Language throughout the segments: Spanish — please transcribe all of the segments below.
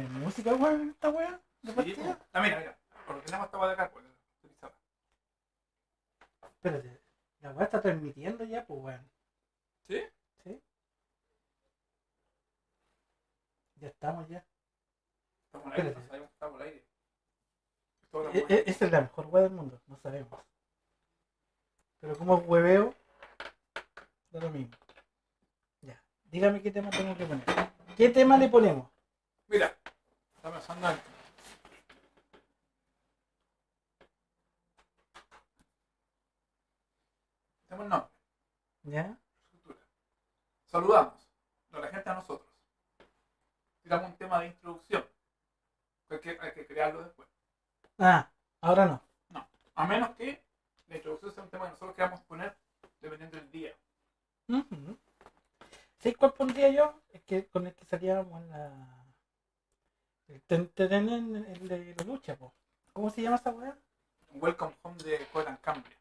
música, weón, esta weá? ¿De partida? Ah, mira, mira. Ordenamos esta weá de acá, pues. utilizaba. Espérate, la weá está transmitiendo ya, pues weón. ¿Sí? Sí. Ya estamos ya. Estamos al aire, Espérate. no sabemos que estamos al aire. Toda la E- weá. e- esa es la mejor weá del mundo, no sabemos. Pero como hueveo, da lo mismo. Ya, dígame qué tema tengo que poner. ¿Qué tema le ponemos? Mira, está pensando en. Tenemos nombre, ¿Ya? estructura. Saludamos, no la gente a nosotros. Tiramos un tema de introducción. Hay que, hay que crearlo después. Ah, ahora no. A menos que la introducción sea un tema que nosotros queramos poner dependiendo del día. Ujú. ¿Sí? ¿Cuál pondría yo? Es que con el que salíamos en la. El, ten- ten- en- el de la lucha, po. ¿Cómo se llama esa weá? Welcome Home de Colan Cambria.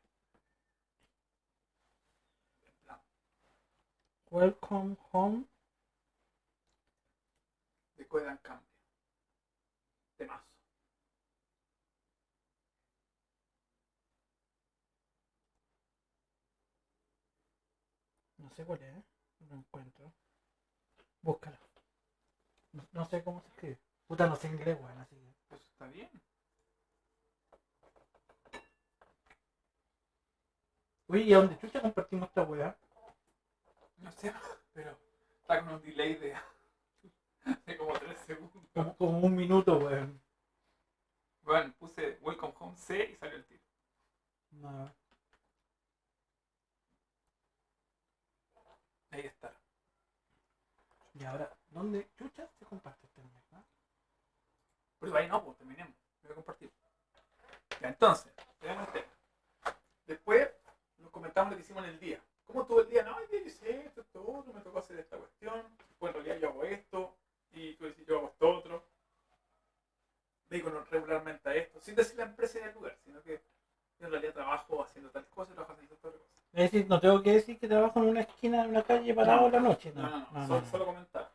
Welcome home. De Colan Cambria. Temazo. No sé cuál es, ¿eh? no lo encuentro. Búscalo. No, no sé cómo se escribe. Puta, no sé inglés, weón, así que. Eso está bien. Uy, ¿y a dónde chucha compartimos esta weá? No sé, pero está con un delay de, de como 3 segundos. Como, como un minuto, weón. Bueno, puse Welcome Home C y salió el tiro. No. Ahí está. Y ahora, ¿dónde chucha se comparte? Pero ahí no, pues terminemos. Voy a compartir. Ya, entonces, veamos el tema. Después nos comentamos lo que hicimos en el día. ¿Cómo estuvo el día? No, el día yo hice esto, esto, otro, me tocó hacer esta cuestión. Pues en realidad yo hago esto. Y tú dices yo hago esto otro. No- regularmente a esto. Sin decir la empresa y el lugar, sino que yo en realidad trabajo haciendo tal cosa y trabajo haciendo tal cosa. Es decir, no tengo que decir que trabajo en una esquina de una calle parado No. en la noche. No, No, no, no. solo, solo comentar.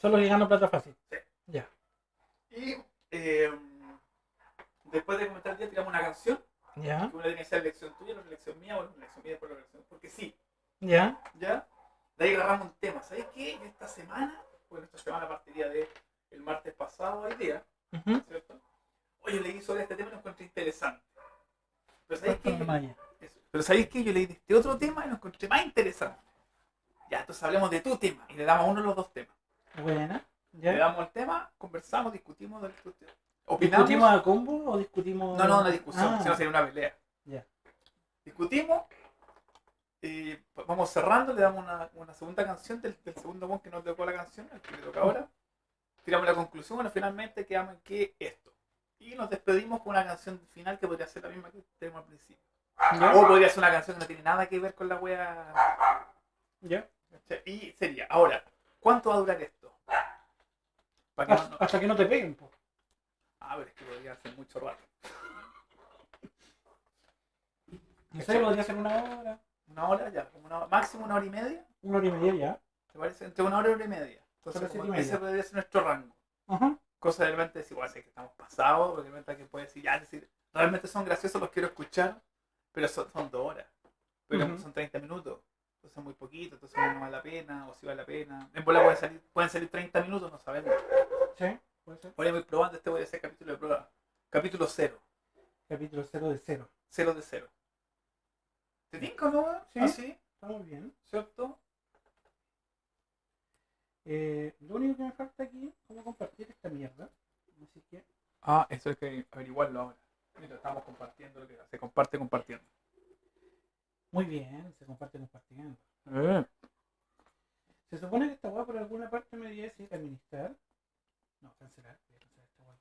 Solo que gano plata fácil. Sí. Ya. Y eh, después de comentar el día, tiramos una canción. Ya. que una tiene que ser elección tuya, una elección mía, o una elección mía después la elección. Porque sí, Ya. ¿ya? De ahí agarramos un tema. ¿Sabes qué? Esta semana, bueno, esta semana partiría de el martes pasado hoy día, Ujú. ¿cierto? Oye, leí sobre este tema y lo encontré interesante. Pero ¿sabes qué? Eso. Pero ¿sabes qué? Yo leí de este otro tema y lo encontré más interesante. Ya, entonces hablemos de tu tema y le damos a uno de los dos temas. Buena. Le damos el tema, conversamos, discutimos. Opinamos. ¿Discutimos a combo o discutimos.? No, no, una discusión, Ah, si no sería una pelea. Ya. Discutimos, y vamos cerrando, le damos una, una segunda canción del, del segundo one que nos tocó la canción, el que le toca ahora. Tiramos la conclusión, bueno, finalmente quedamos en que esto. Y nos despedimos con una canción final que podría ser la misma que tenemos al principio. Ya. O podría ser una canción que no tiene nada que ver con la wea. Ya. Y sería, ahora, ¿cuánto va a durar esto? Para que no- no- Hasta, que no te peguen, po. A ver, es que podría ser mucho rato. No sé, podría ser una hora. Una hora ya, como una, máximo una hora y media. Una hora y media ya. ¿Te parece? Entre una hora y una hora y media. Entonces, como ese podría ser nuestro rango. Ajá. Cosa de repente decir, bueno, sé que estamos pasados, porque de repente alguien puede decir, ya, decir, realmente son graciosos, los quiero escuchar, pero son, son dos horas. Pero son 30 minutos. Entonces es muy poquito, entonces no vale la pena, o si vale la pena. En bola pueden salir, pueden salir 30 minutos, no sabemos. Sí, puede ser. Ahora voy probando, este voy a hacer capítulo de prueba. Capítulo 0. Capítulo 0 de 0. 0 de 0. ¿Te tinca, no? Sí. ¿Ah, sí? Estamos bien. ¿Cierto? Eh, lo único que me falta aquí es cómo compartir esta mierda. Así que. Ah, eso hay que averiguarlo ahora. Mira, estamos compartiendo lo que se comparte compartiendo. Muy bien, se comparte compartiendo. Eh. Se supone que esta weá por alguna parte me decir administrar. No, cancelar. Voy a cancelar esta weá.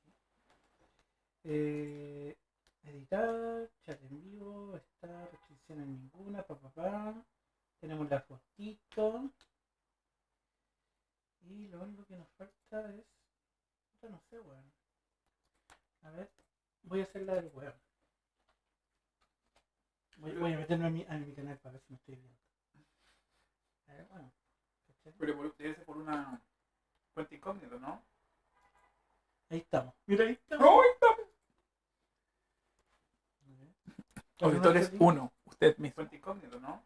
Eh, editar, chat en vivo, está, restricciones ninguna, pa, pa, pa. Tenemos la fotito. Y lo único que nos falta es. puta, No sé, weón. A ver, voy a hacer la del weón. Voy, voy a meterme a mi, a mi canal para ver si me estoy viendo. Ver, bueno. ¿cachai? Pero por- debe ser por una cuenta incógnita, ¿no? Ahí estamos. Mira, ahí estamos. ¡Ay, estamos! ¿Cuál Auditores es el 1, usted mismo. Fuente incógnito, ¿no?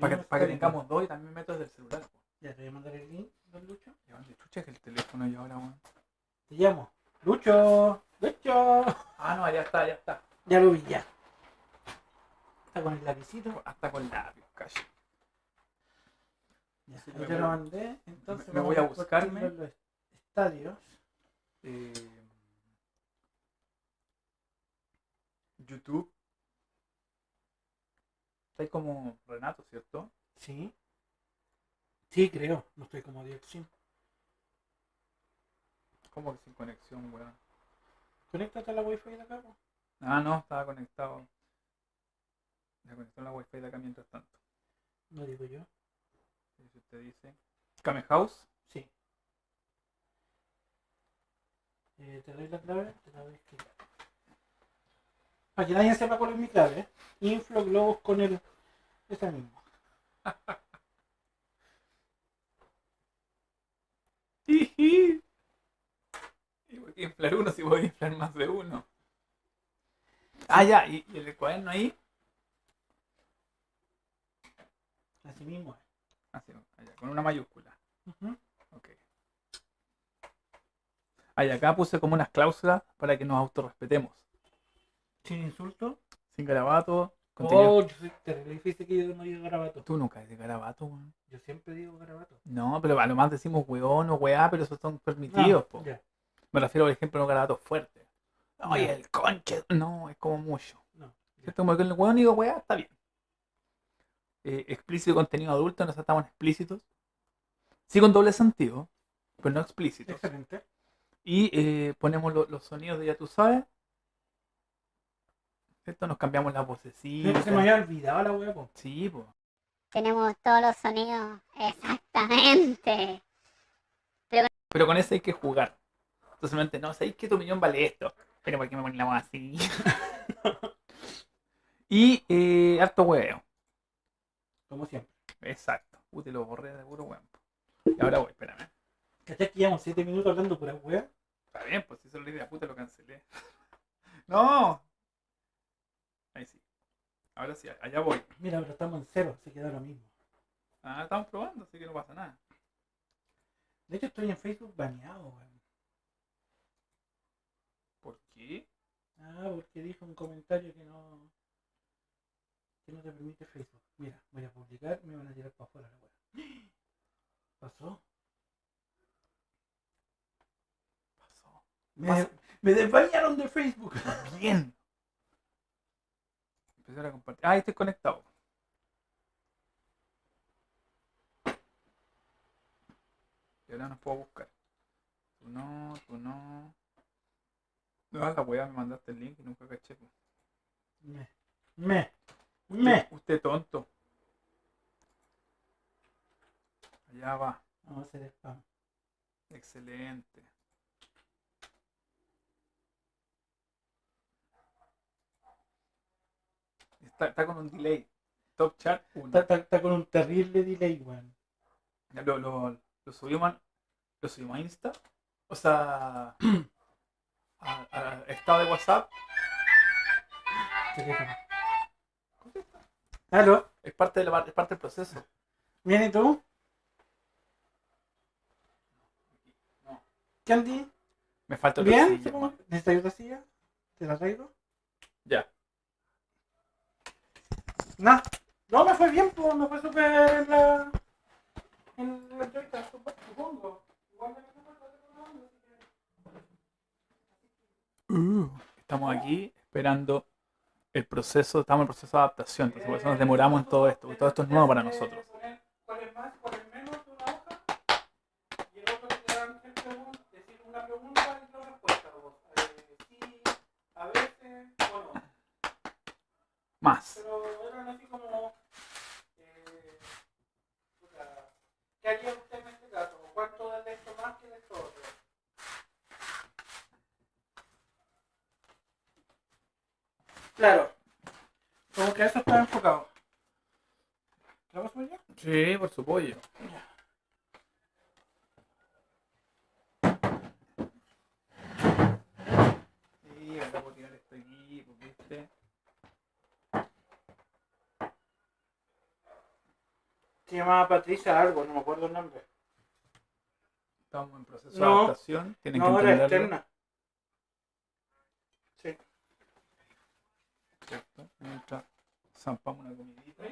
Para que, para que tengamos dos y también me meto desde el celular. po. Ya te voy a mandar el link, don Lucho. ¿Y dónde chucha es el teléfono y ahora, weón? Te llamo. Lucho. Lucho. Ah, no, ya está, ya está. Ya lo vi, ya. Está con el lapicito. Hasta con labios, casi. Ya, voy- lo mandé. Entonces me- voy a buscarme. los estadios. Eh, YouTube. Está ahí como Renato, ¿cierto? Sí. Sí, creo. No estoy como Dioxin. ¿Cómo que sin conexión, weón? Conéctate a la wifi de acá. po. Ah, no, estaba conectado. Se conectó la wifi de acá mientras tanto. No digo yo. Si usted dice. Kame House. Sí. Eh, te doy la clave, te la voy a escribir. Para que nadie sepa cuál es mi clave. ¿eh? Inflo globos con el. Esa misma. Voy a inflar uno si voy a inflar más de uno. Ah, ya, y, y el cuaderno ahí. Así mismo es. Así, allá, con una mayúscula. Ujú. Ok. Ahí acá puse como unas cláusulas para que nos autorrespetemos. Sin insulto. Sin garabato. contenido- Oh, yo soy terrible difícil que yo no diga garabato. Tú nunca dices garabato, weón. Yo siempre digo garabato. No, pero a lo más decimos weón o weá, pero esos son permitidos, Ah, po. Me refiero, por ejemplo, a un garabato fuerte. Oye, Ya. el conche. No, es como mucho. No. ¿Cierto? Como que el weón digo weá, está bien. Eh, explícito contenido adulto, no estamos explícitos. Sí con doble sentido, pero no explícitos. Excelente. Y eh, ponemos lo- los sonidos de ya tú sabes. ¿Cierto? Nos cambiamos la vocecita. se me había olvidado la po. Sí, pues. Tenemos todos los sonidos. Exactamente. Pero con ese hay que jugar. Entonces, no, ¿sabéis que tu millón vale esto? Pero ¿por qué me ponen la voz así? y eh, harto huevo. Como siempre. Exacto. Uy, te lo borré de puro huevo. Y ahora voy, espérame. ¿Cachai que llevamos 7 minutos hablando pura wea? Está bien, pues si eso lo idea puta lo cancelé. no. Ahí sí. Ahora sí, allá voy. Mira, pero estamos en cero, se queda lo mismo. Ah, estamos probando, así que no pasa nada. De hecho, estoy en Facebook baneado, weón. ¿Por qué? Ah, porque dijo un comentario que no. Que no te permite Facebook. Mira, voy a publicar, me van a tirar para afuera la wea. ¿Pasó? Pasó. Me, desbañaron de Facebook. Bien. Empezar a compartir. Ah, estoy conectado. Y ahora nos puedo buscar. Tú no, tú no. No, la weá, me mandaste el link y nunca caché. Me. Me. Me. Usted tonto. Allá va. Vamos a hacer spam. Excelente. Está, está con un delay. Top chat 1. Está, está- está con un terrible delay, weón. Lo, lo, lo subimos, a- lo subimos a Insta. O sea, a- a- estado de WhatsApp. Teléfono. ¿Aló? Es parte, de la, es parte del proceso. ¿Bien y tú? No. ¿Candy? Me falta otra ¿Bien? silla, man. ¿Necesitas otra silla? ¿Te la traigo? Ya. No. No, me fue bien, pues, me fue súper en la... En la entrevista, supo- supongo. Igual me Uh, estamos aquí esperando el proceso, estamos en el proceso de adaptación, entonces por eso nos demoramos en todo esto, porque todo esto es nuevo para nosotros. Poner ¿Cuál es más, cuál es menos de Claro. Como que eso está enfocado. ¿Lo vas a poner? Sí, por su pollo. Sí, acá puedo tirar esto aquí, ¿viste? Se llamaba Patricia algo, no me acuerdo el nombre. Estamos en proceso de adaptación. Tienen no, que era externa. Zampamos una comidita.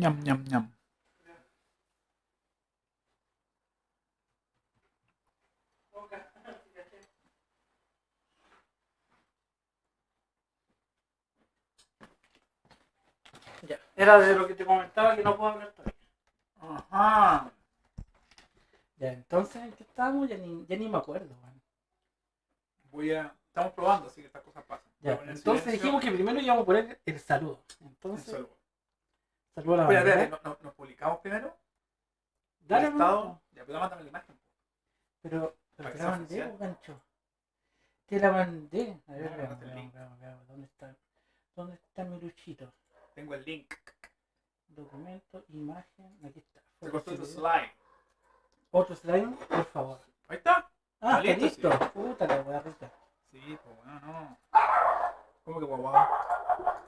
Ñam, ñam, ñam. Ya. Era de lo que te comentaba que no puedo hablar todavía. Ajá. Ya, entonces, ¿en qué estábamos? Ya ni, ya ni me acuerdo. Voy a. Estamos probando, así que estas cosas pasan. Ya, entonces silencio dijimos que primero íbamos a poner el saludo. en Entonces, saludo. saludo a la Espera, espera, ¿no- no- ¿nos publicamos primero? Dale, el estado. Ya, pero mándame la imagen. Pero, pero te la mandé, gancho. Te la mandé. A ver, veamos, veamos, veamos. ¿Dónde está? ¿Dónde está mi luchito? Tengo el link. Documento, imagen, aquí está. Se cortó tu Fotos, slide. Otro slime, por favor. Ahí está. Ah, está listo, listo. Puta la weá rica. Sí, pues bueno, no. ¿Cómo que guaguao?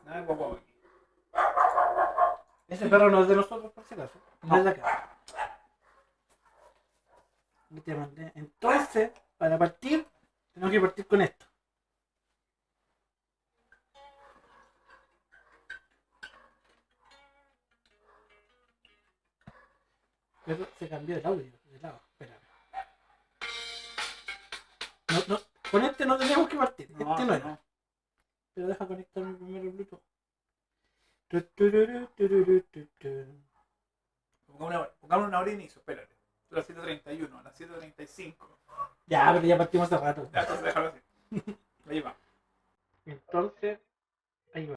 Nada de aquí. Ese perro no es de nosotros, por si acaso. No, es de acá. Entonces, para partir, tenemos que partir con esto. Pero se cambió el audio de lado. Espérame. No, no, con este no tenemos que partir. este no era. Pero deja conectarme primero el Bluetooth. Pongamos una, una hora de inicio, espérate. A las 7.31, a las 7.35. Ya, pero ya partimos hace rato. Ya, entonces déjalo así. Ahí va. Entonces, ahí va.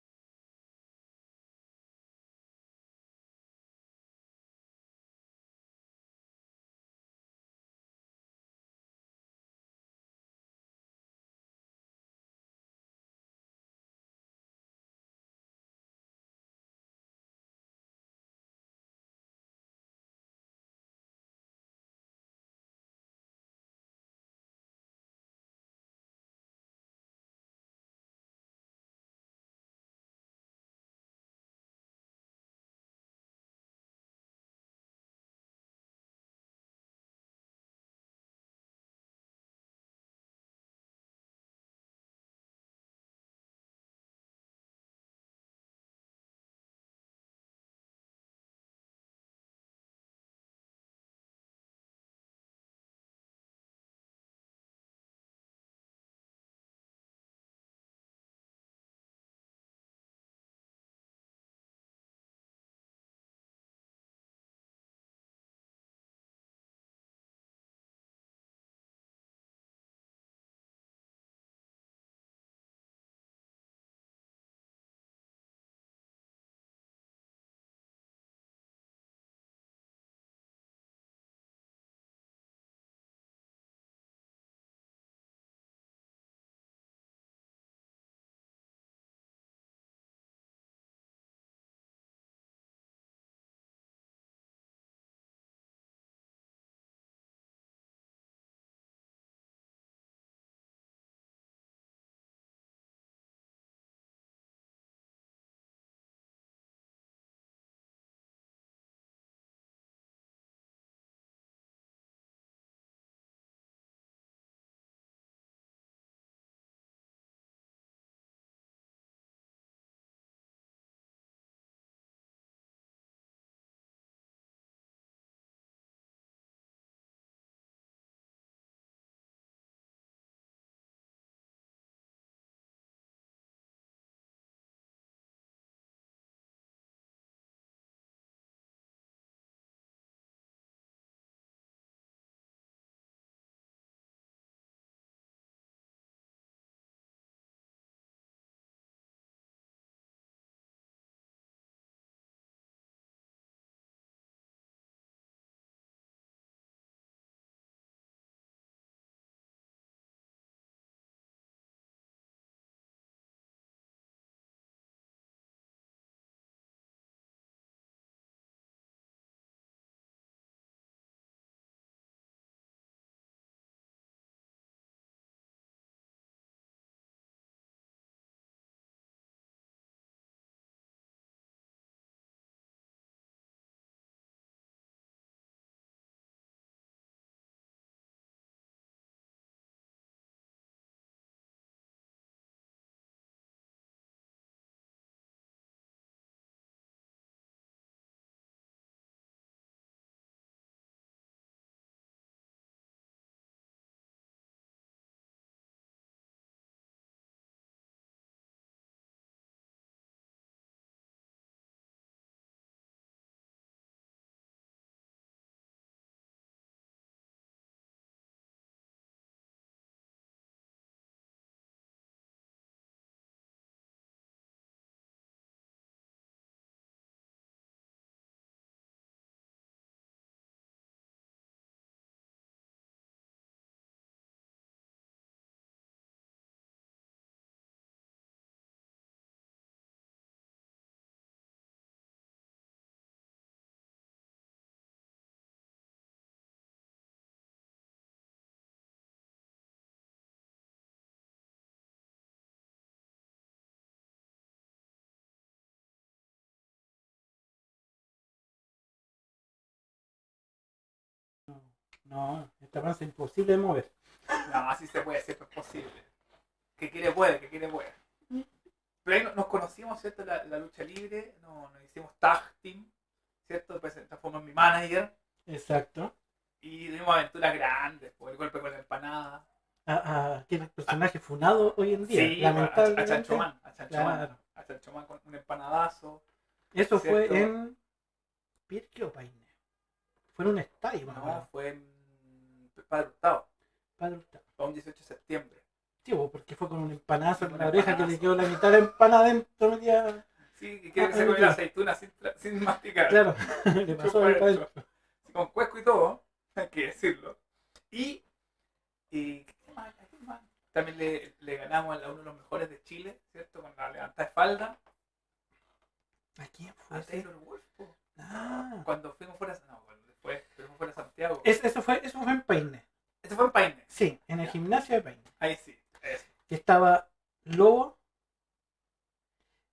No, esta panza es imposible de mover. No, así se puede, siempre es posible. Que quiere puede, que quiere puede. Pero ahí no- nos conocimos, ¿cierto? La, la lucha libre, no- nos hicimos tag team, ¿cierto? Después se transformó en mi manager Exacto. y tuvimos aventuras grandes, por el golpe con la empanada. A, a, que es el personaje funado hoy en día. Sí, a, a lamentablemente. Man, a Chancho Man, Claro. a Chancho Man con un empanadazo. Eso fue en. Pirque o Paine. Fue en un estadio, No, acuerdo. fue en Padre Hurtado, Padre Hurtado. fue un 18 de septiembre. Sí, porque fue con un empanazo en la oreja que le quedó la mitad de la empanada dentro, metida. Sí, que quiere que Ah, se come la aceituna sin, sin masticar. Claro, le pasó adentro. con cuesco y todo, hay que decirlo. Y, y ¿qué más? ¿Qué más? también le, le ganamos a uno de los mejores de Chile, ¿cierto? Con la levantada de falda, ¿A quién fue a? Taylor Wolf. Ah. Cuando fuimos fuera, no, después, pero fuera de Santiago. Es- eso, fue, eso fue en Paine. Este fue en Paine, Sí, en el Ya. gimnasio de Paine. ahí sí, eso. Que estaba Lobo.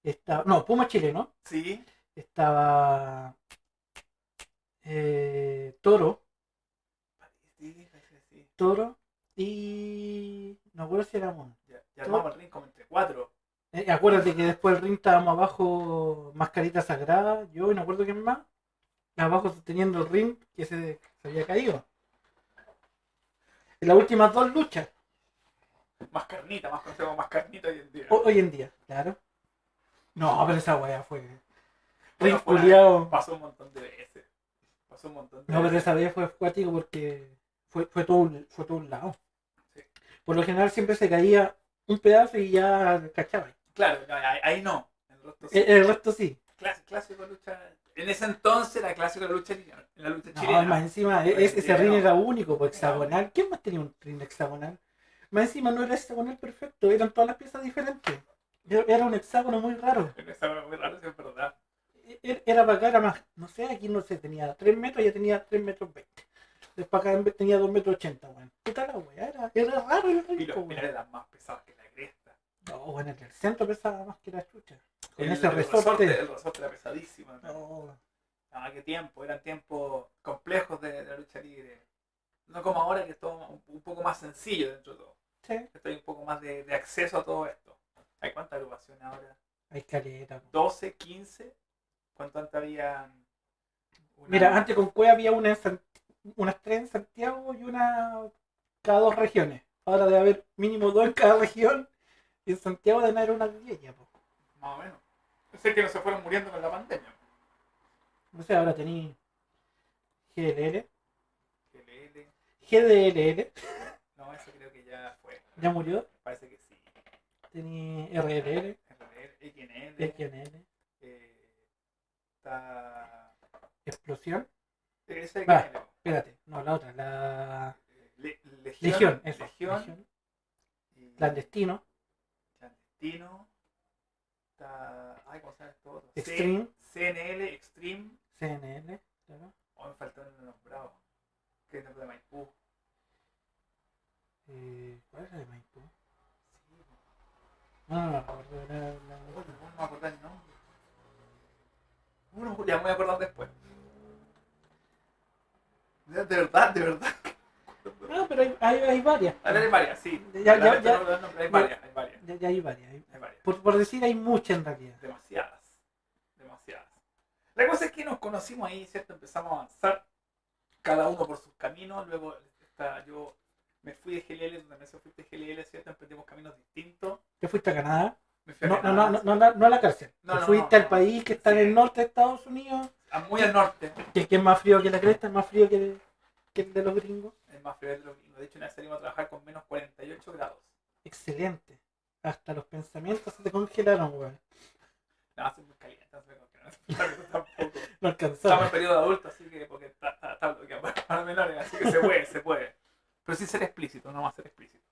Estaba. No, Puma chileno. Sí, Estaba. eh, Toro. sí, que sí. Toro. Y. No recuerdo si era Mono. Ya, ya armamos el ring como entre cuatro. Eh, acuérdate que después del ring estábamos abajo, Mascarita Sagrada, yo y no acuerdo quién más. Abajo sosteniendo el ring que se, se había caído. En las últimas dos luchas, Más carnita, más conocemos más carnita hoy en día. ho- hoy en día, claro. No, pero esa weá fue. Ring culiao. Pasó un montón de veces. Pasó un montón de No, pero esa vez fue acuático porque fue, fue, todo, un- fue todo un lado. Sí. Por lo general siempre se caía un pedazo y ya cachaba. Claro, ahí, ahí no. El resto sí. El, el resto sí. Clásico lucha. En ese entonces era clásico la lucha chilena. En la lucha No, chilena. más encima, es- ese ring era único, pues, hexagonal. ¿Quién más tenía un ring hexagonal? Más encima no era hexagonal perfecto, eran todas las piezas diferentes. Era un hexágono muy raro. Esa hora muy raro, sí, es verdad. E- e- Era para acá, era más, no sé, aquí no sé, tenía 3 metros, ya tenía 3 metros 20. Después acá en vez tenía 2 metros 80, weón. ¿Qué tal la weá? Era, era raro el Y los pilares eran más pesados que la cresta. No, bueno, en el centro pesaba más que la chucha. El, ese resorte. El resorte era pesadísimo. ¿no? Ah, qué tiempo. Eran tiempos complejos de, de la lucha libre. No como ahora que es todo un, un poco más sencillo dentro de todo. sí, Estoy un poco más de, de acceso a todo esto. ¿Hay cuánta agrupación ahora? hay caleta. po. 12, 15. ¿Cuánto antes había? Una- Mira, antes con Cueva había una en San- unas tres en Santiago y una cada dos regiones. Ahora debe haber mínimo dos en cada región. Y en Santiago deben haber unas diez ya, po. Más o menos. Sé que no se fueron muriendo con la pandemia. No sé, ahora tení GLL, GLL. GDLL, No, eso creo que ya fue. ya murió. Parece que sí. Tení RLL, RL, XNL. XNL, eh, está. Explosión. Va. XNL. Espérate, no, la otra, la Le- Legión. Legión, eso. Legión. Legión. y- Clandestino, Clandestino. Está. Ay, ¿cómo se llama esto otro? Extreme. C- CNL, Extreme. CNL, claro. Oh, me faltó uno nombrado. Que es de Maipú. Eh, ¿Cuál es la de Maipú? Sí, No, no, no, recuerdo, era la- Oye, no me acuerdo el nombre. Uno, ya me voy a acordar después. De, de verdad, de verdad. Ah, pero hay, hay, hay varias. A ver, hay varias, sí. Ya, ya, ya. no nombre, hay varias, hay varias, Ya, ya hay varias. hay- hay varias. Por, por decir, hay muchas en realidad. Demasiadas. Demasiadas. La cosa es que nos conocimos ahí, ¿cierto? Empezamos a avanzar. Cada uno por sus caminos. Luego está, yo me fui de GLL, donde me fui de GLL, ¿cierto? Emprendimos caminos distintos. ¿Te fuiste a Canadá? Me fui a No, no, Canadá, no, no, no, no a la cárcel. No, Te no, fuiste no, al no. país que está en Sí. el norte de Estados Unidos, a- muy al norte. que, que es más frío que la cresta, es más frío que, que el de los gringos. Más frío de lo gringos. De hecho, una vez salimos a trabajar con menos 48 grados. Excelente. Hasta los pensamientos se te congelaron, weón. No, hace muy caliente, no se me congela. Tampoco. No Estamos en periodo adulto, así que porque está, está, está bloqueado para, para menores, así que se puede, se puede. Pero sin ser explícito, no va a ser explícito.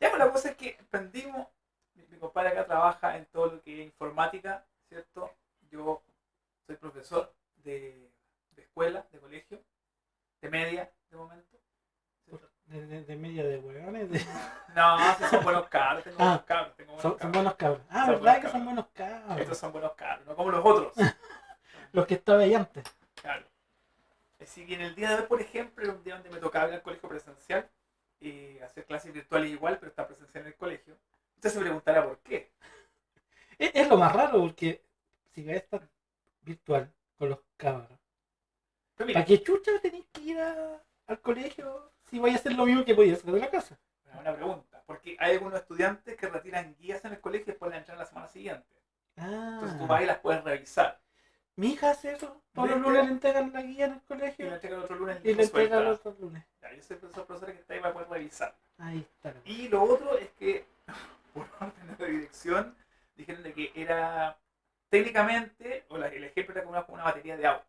Ya, pues la cosa es que emprendimos, mi, mi compadre acá trabaja en todo lo que es informática, ¿cierto? Yo soy profesor de, de escuela, de colegio, de media, de momento. De, de- de media de weones. de- No, son buenos cabros, tengo Ah, buenos cabros, tengo buenos Son, son cabros. buenos cabros. Ah, Son ¿verdad que son buenos cabros? Estos son buenos cabros, no como los otros. Los que estaba ahí antes. Claro. si bien el día de hoy, por ejemplo, era un día donde me tocaba ir al colegio presencial, y hacer clases virtuales igual, pero estar presencial en el colegio, usted se preguntará por qué. Es, es lo más raro porque si va a estar virtual con los cabros, ¿para qué chucha tenéis que ir a- al colegio si vais a hacer lo mismo que podías hacer de la casa? una pregunta, porque hay algunos estudiantes que retiran guías en el colegio y después la entran la semana siguiente. Entonces tú vas Ah, y las puedes revisar. mi hija hace eso. Todos los lunes le entregan la guía en el Y colegio la entregan el otro lunes y le entregan otros lunes. Ya, yo soy profesor, profesora que está ahí para poder revisar. Ahí está. Y lo otro es que, por orden de dirección, dijeron de que era técnicamente, o la- el ejemplo era como una, una batería de auto.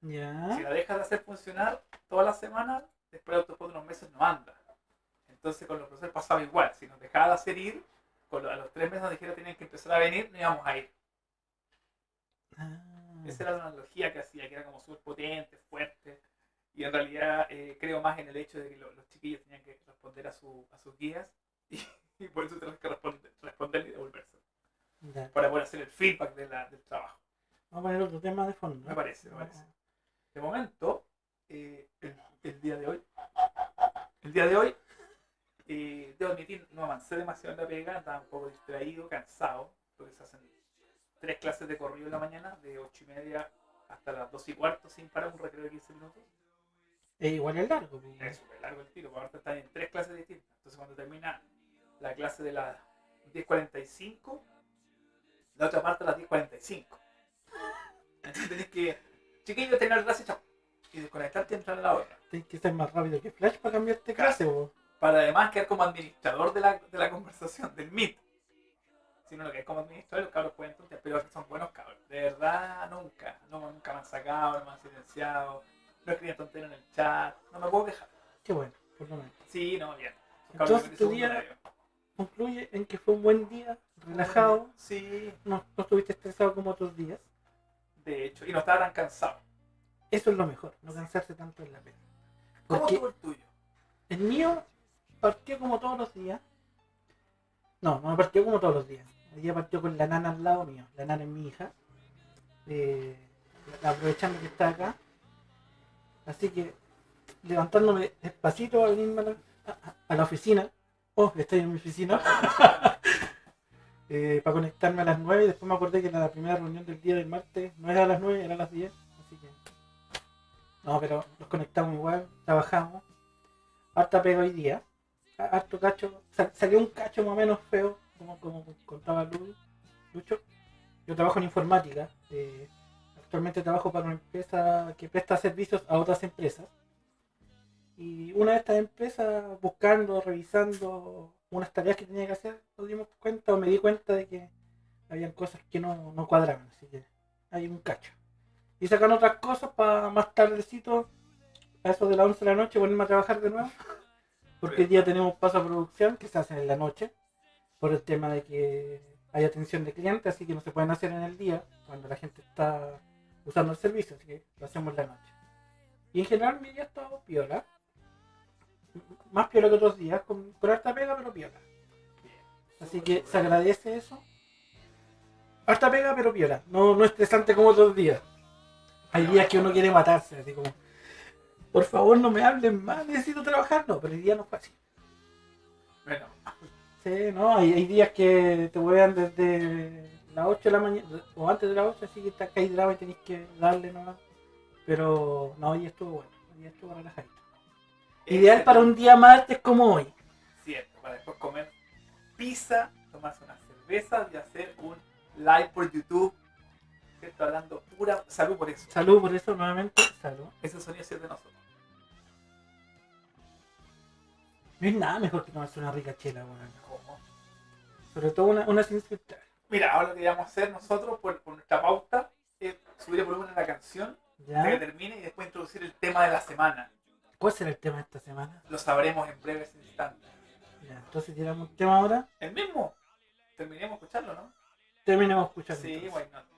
Si Ya. la dejas de hacer funcionar todas las semanas, después después de unos meses no anda. Entonces con los profesores pasaba igual. Si nos dejaba de hacer ir, con lo- a los tres meses nos dijeron que tenían que empezar a venir, no íbamos a ir. Ah. Esa era la analogía que hacía, que era como súper potente, fuerte. Y en realidad eh, creo más en el hecho de que lo- los chiquillos tenían que responder a, su, a sus guías y, y por eso tenían que responder, responder y devolverse. Ya. Para poder hacer el feedback de la- del trabajo. Vamos a poner otro tema de fondo. Me parece, me parece. De momento, eh, el, el día de hoy, el día de hoy, eh, debo admitir, no avancé demasiado en la pega, estaba un poco distraído, cansado, porque se hacen tres clases de corrido en la mañana, de ocho y media hasta las dos y cuarto, sin parar, un recreo de 15 minutos. Eh, igual es largo. pues. Es súper largo el tiro, porque ahorita están en tres clases distintas. Entonces cuando termina la clase de las 10.45, la otra parte a las 10.45. Entonces tenés que, chiquillo, terminar la clase, chao. Y desconectarte y entrar a la otra. Tienes que ser más rápido que Flash para cambiarte clase. po. Para además quedar como administrador de la, de la conversación, del Meet. Si no lo que es como administrador, los cabros pueden tontear, pero son buenos cabros. De verdad, nunca. No, nunca me han sacado, no me han silenciado. No escribían tonterías en el chat. No me puedo quejar. Qué bueno, por lo menos. Sí, no, bien. Entonces, tu día-. Concluye en que fue un buen día, relajado. Sí, No, no estuviste estresado como otros días. de hecho. Y no estaba tan cansado. Eso es lo mejor, no cansarse tanto en la pena. ¿Cómo estuvo el tuyo? el mío partió como todos los días. No, no partió como todos los días. El día partió con la nana al lado mío. La nana es mi hija. Eh, aprovechando que está acá. Así que levantándome despacito a la, a- a la oficina. Oh, estoy en mi oficina. Eh, para conectarme a las 9 y después me acordé que la primera reunión del día del martes no era a las 9, era a las 10. No, pero nos conectamos igual, trabajamos. Harta pega hoy día. Ha- Harto cacho. Sa- salió un cacho más o menos feo, como, contaba Lu- Lucho. Yo trabajo en informática. eh, actualmente trabajo para una empresa que presta servicios a otras empresas. Y una de estas empresas, buscando, revisando unas tareas que tenía que hacer, nos dimos cuenta o me di cuenta de que habían cosas que no, no cuadraban. Así que hay un cacho. Y sacan otras cosas para más tardecito, a eso de las 11 de la noche, ponerme a trabajar de nuevo. Porque hoy día tenemos paso a producción que se hacen en la noche, por el tema de que hay atención de clientes, así que no se pueden hacer en el día, cuando la gente está usando el servicio, así que lo hacemos en la noche. Y en general mi día ha estado piola. Más piola que otros días, con, con harta pega, pero piola. Así que se agradece eso. Harta pega, pero piola. No, no estresante como otros días. Hay días que uno quiere matarse, así como, por favor no me hablen más, necesito trabajar. No, pero el día no fue así. Bueno, Sí, no, hay, hay días que te huevan desde las 8 de la mañana, o antes de las 8, así que está caí drama y tenéis que darle nomás. Pero no, hoy estuvo bueno, hoy estuvo relajadito. Ideal para un día martes como hoy. Cierto, para después comer pizza, tomarse una cerveza y hacer un live por YouTube. ¿Cierto? Hablando pura salud por eso. Salud por eso nuevamente, salud. Ese sonido sí es de nosotros. No hay nada mejor que tomarse una rica chela, weón. ¿Cómo? Sobre todo una, una sin. Mira, ahora lo que vamos a hacer nosotros por, por nuestra pauta es subir el volumen a la canción hasta que ¿Ya? termine y después introducir el tema de la semana. ¿Cuál será el tema de esta semana? Lo sabremos en breves instantes. Ya, entonces tiramos un tema ahora. ¿El mismo? Terminemos escucharlo, ¿no? Terminemos escuchando. Sí, entonces.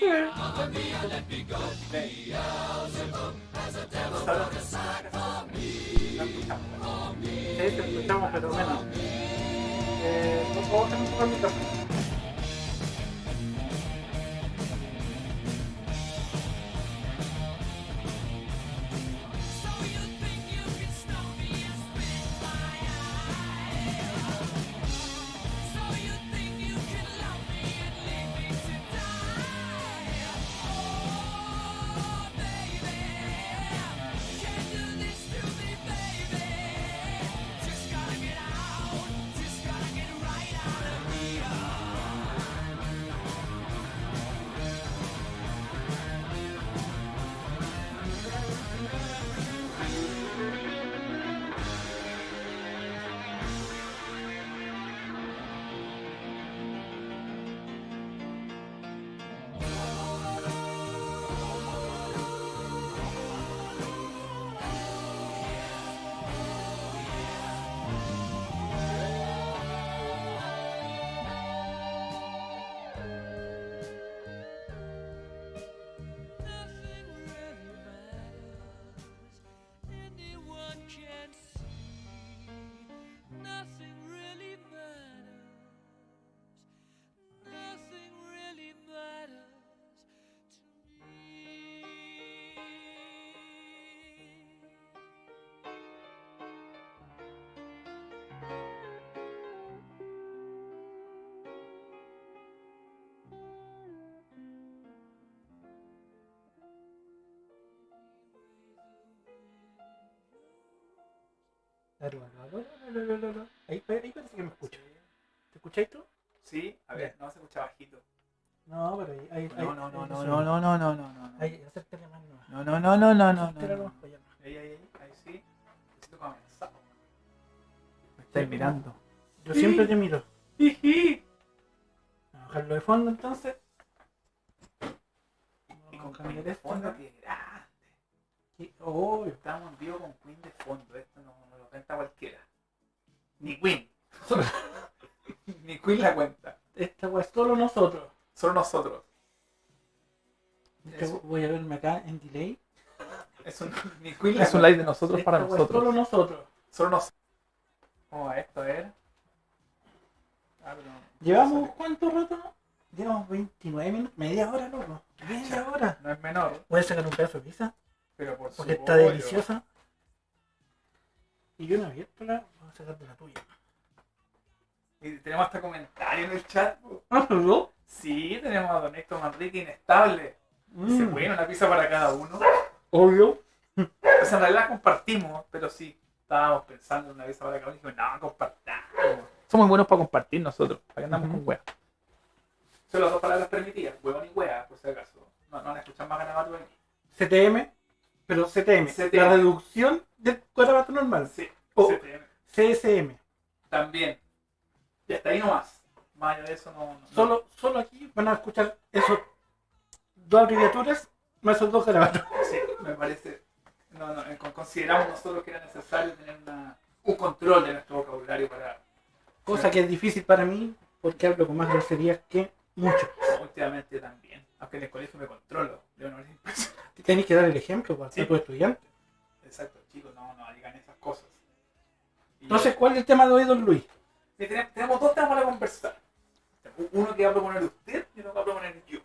mia, mamma No sé. Sí, te escuchamos, pero menos. Eh, Ahí, ahí parece que me escucha. ¿Te escucháis tú? Sí, a ver, no se escucha bajito. No, pero ahí. ahí ahí- No, no, no, no, no, no, no, no, no, no. Ahí, acércate más no. No, no, no, no, no, no. Ahí, ahí, ahí, ahí sí. Me siento como amenazado. Me estáis mirando. Yo siempre te miro. Jiji. Vamos a bajarlo de fondo entonces. Y con Queen de fondo, que grande. Oh, Estamos en vivo con Queen de fondo. Esto no, cuenta cualquiera. Ni Queen. Ni Queen la cuenta. esta weá es solo nosotros. Solo nosotros. Voy a verme acá en delay. Es un, ni Queen es un live de nosotros Esta para es Solo nosotros. nosotros. Solo nosotros. Vamos a esto, a ver. Ah, pero- ¿Llevamos cuánto rato? Llevamos 29 minutos, media hora, loco. Media hora. No es menor, Voy a sacar un pedazo de pizza pero por porque su está deliciosa. Y yo no he abierto la. Voy a sacar de la tuya. Y tenemos hasta comentario en el chat. po. Ah, ¿no? Sí, tenemos a Don Héctor Manrique inestable. Dice, Mm, bueno, una pizza para cada uno. Obvio. Pues en realidad compartimos, pero sí, estábamos pensando en una pizza para cada uno y dijimos, no, compartamos. Somos buenos para compartir nosotros, para que andamos con wea. Son las dos palabras permitidas, huevón y wea, por si acaso. No, no van a escuchar más aquí. CTM, pero CTM, CTM. la reducción del garabato normal. Sí, O CTM. CSM. También. Y hasta ahí nomás. Más allá de eso no. no- Solo, solo aquí van a escuchar esos dos abreviaturas más esos dos garabatos. Sí, me parece. No, no, eh, con- consideramos nosotros que era necesario tener una, un control de nuestro vocabulario para. Cosa que es difícil para mí porque hablo con más groserías que mucho. Últimamente también. Aunque en el colegio me controlo. Impresionante. Tienes que dar el ejemplo para Sí. tu estudiante. Exacto, chicos, no, no digan esas cosas. Y Entonces, ¿cuál es el tema de hoy, don Luis? Sí, tenemos, dos temas para conversar. Uno que va a proponer usted y otro que va a proponer yo.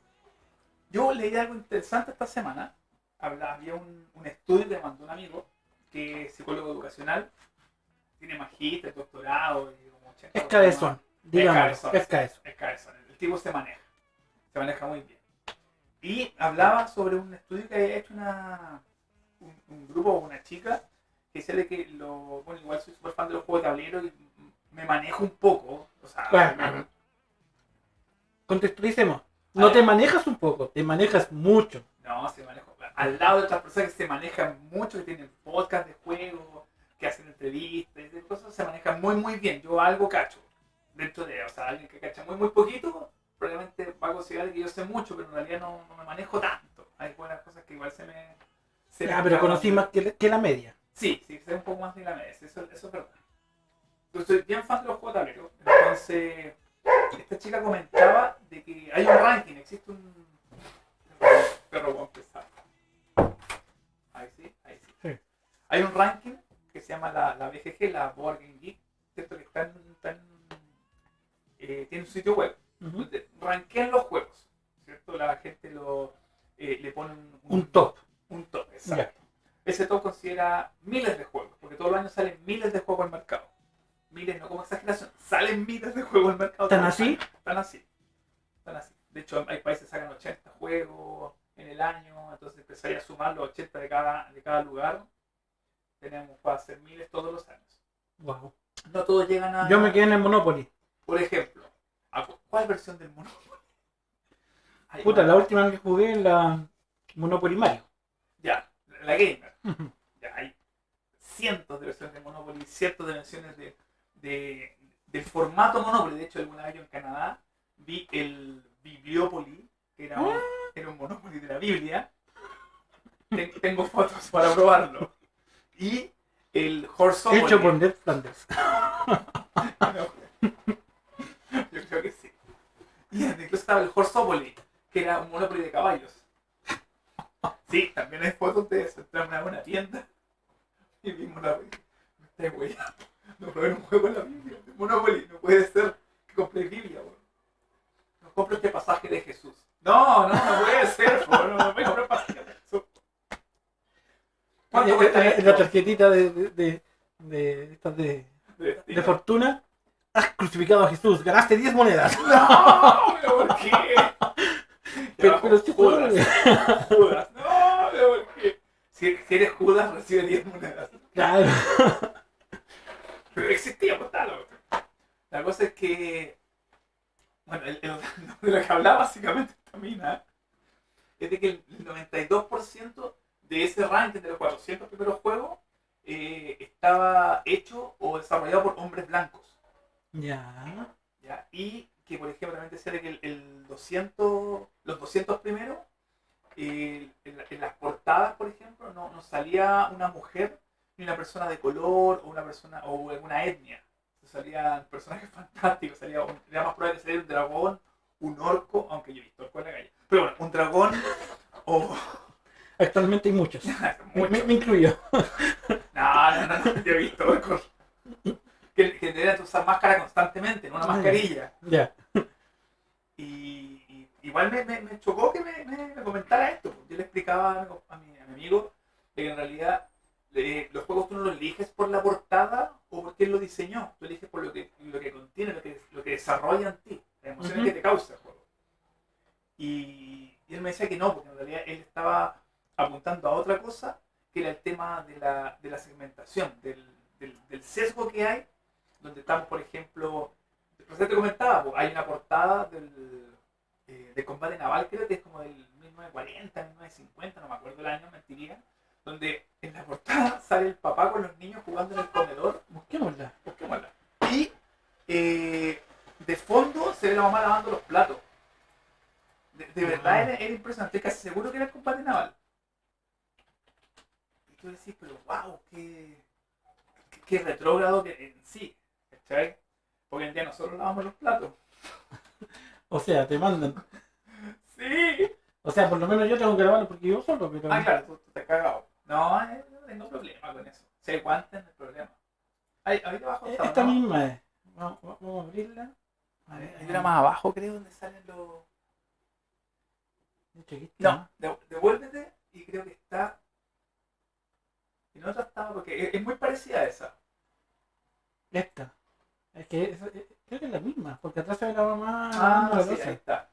Yo leí algo interesante esta semana. Habla, había un, un estudio que me mandó un amigo que es psicólogo educacional, tiene magíster, doctorado y como 80 Es cabezón. Digamos, es cabezón. Es cabezón. El tipo se maneja. Se maneja muy bien. Y hablaba sobre un estudio que había hecho una, un, un grupo, una chica, que decía de que lo. Bueno, igual soy súper fan de los juegos de tablero y me manejo un poco. O sea. Contextualicemos. No te manejas un poco, te manejas mucho. no, se manejo. Al lado de otras personas que se manejan mucho, que tienen podcast de juegos, que hacen entrevistas, cosas, se manejan muy, muy bien. Yo algo cacho. Dentro de, o sea, alguien que cacha muy, muy poquito, probablemente va a considerar que yo sé mucho, pero en realidad no, no me manejo tanto. Hay buenas cosas que igual se me, se le pero conocí más que, la- que la media. Sí, sí, sé un poco más de la media, eso, eso es verdad. Yo soy bien fan de los juegos de tablero, entonces esta chica comentaba de que hay un ranking, existe un perro buen pesado. Ahí sí, ahí sí. Sí. Hay un ranking que se llama la, la BGG, la Board Game Geek, ¿cierto? Que están, están, eh, tiene un sitio web Donde rankean los juegos, ¿cierto? La gente lo, eh, le pone un, Un top. un top, exacto. Ese top considera miles de juegos, porque todos los años salen miles de juegos al mercado. Miles, no como exageración, salen miles de juegos al mercado. ¿Tan así? Tan así. Tan así. De hecho, hay países que sacan 80 juegos en el año, entonces empezáis a sumar los 80 de cada, de cada lugar. Tenemos para hacer miles todos los años. Wow. No todos llegan a... Yo me quedé en el Monopoly. Por ejemplo, ¿a cu- ¿cuál versión del Monopoly? Puta, la última que jugué en la Monopoly Mario. Ya, la gamer. Ya, hay cientos de versiones de Monopoly, cientos de versiones de, de- del formato Monopoly. De hecho, alguna vez yo en Canadá vi el Bibliopoly, que era un, era un Monopoly de la Biblia. Ten- tengo fotos para probarlo. Y el Horsopoly. Hecho por Ned Flanders. Yo creo que sí. Y incluso estaba el Horsopoly, que era un Monopoly de caballos. Sí, también hay fotos de eso. Entramos a una tienda y vimos la Me estáis weyando. No ver un juego en la Biblia. de Monopoly, no puede ser que compré Biblia, weón. No compro este pasaje de Jesús. No, no, no puede ser, no, a comprar pasaje de Jesús. ¿Cuánto Eh, cuesta eh, esto? La tarjetita de, de, de, de, De- de fortuna. Has crucificado a Jesús. Ganaste 10 monedas. No, pero ¿por qué? Pero, pero sí Judas. juega. Judas. No, pero ¿por qué? Si, si eres Judas, recibe 10 monedas. Claro. Pero existía, pues tal. La cosa es que. Bueno, el, el- de lo que hablaba básicamente esta mina es de que el 92% de ese ranking de los 400 primeros juegos eh, estaba hecho o desarrollado por hombres blancos. Ya. ¿ya? Y que, por ejemplo, también decía de que el, el 200, los 200 primeros, eh, en, la- en las portadas, por ejemplo, no, no salía una mujer, ni una persona de color, o una persona, o alguna etnia. Salían personajes fantásticos, salía un- era más probable que saliera un dragón, un orco, aunque yo he visto orco en la calle. Pero bueno, un dragón, o... Actualmente hay muchos. Me, mucho. me- me incluyo. No, no, no, no, yo he visto orcos. Que, que usar máscara constantemente, no una Ah, mascarilla. Ya. Y, y igual me, me- me chocó que me, me- me comentara esto. porque Yo le explicaba a mi, a amigo de que en realidad eh, los juegos tú no los eliges por la portada o porque él lo diseñó. Tú eliges por lo que, lo que contiene, lo que, lo que desarrolla en ti, las emociones que te causa el juego. Y, y él me decía que no, porque en realidad él estaba apuntando a otra cosa, que era el tema de la, de la segmentación, del, del- del sesgo que hay, donde estamos, por ejemplo, recién te comentaba, pues, hay una portada del, eh, de combate naval, creo que es como del 1940, 1950, no me acuerdo el año, mentiría, donde en la portada sale el papá con los niños jugando en el comedor, Busquémosla. busquémosla, y eh, de fondo se ve la mamá lavando los platos. De, de verdad Wow. era, era impresionante, estoy casi seguro que era el combate naval. Y tú decís, pero wow, qué, qué, qué retrógrado que en sí, Porque en día nosotros lavamos los platos. O sea, te mandan. Sí. O sea, por lo menos yo tengo que grabarlo porque yo solo, pero. Ah, claro, tú, tú te has cagado. No, eh, no tengo problema con eso. Guantes, no hay problema. Ahí, ahí abajo Eh, está, Esta ¿no? misma es. Vamos, vamos a abrirla. A ver, hay una más abajo, creo, donde salen los... No, de- devuélvete y creo que está... En otra estaba, porque es, es muy parecida a esa. Esta. Es que es- es- creo que es la misma, porque atrás se ve la mamá. Ah, lavando la sí, ahí está.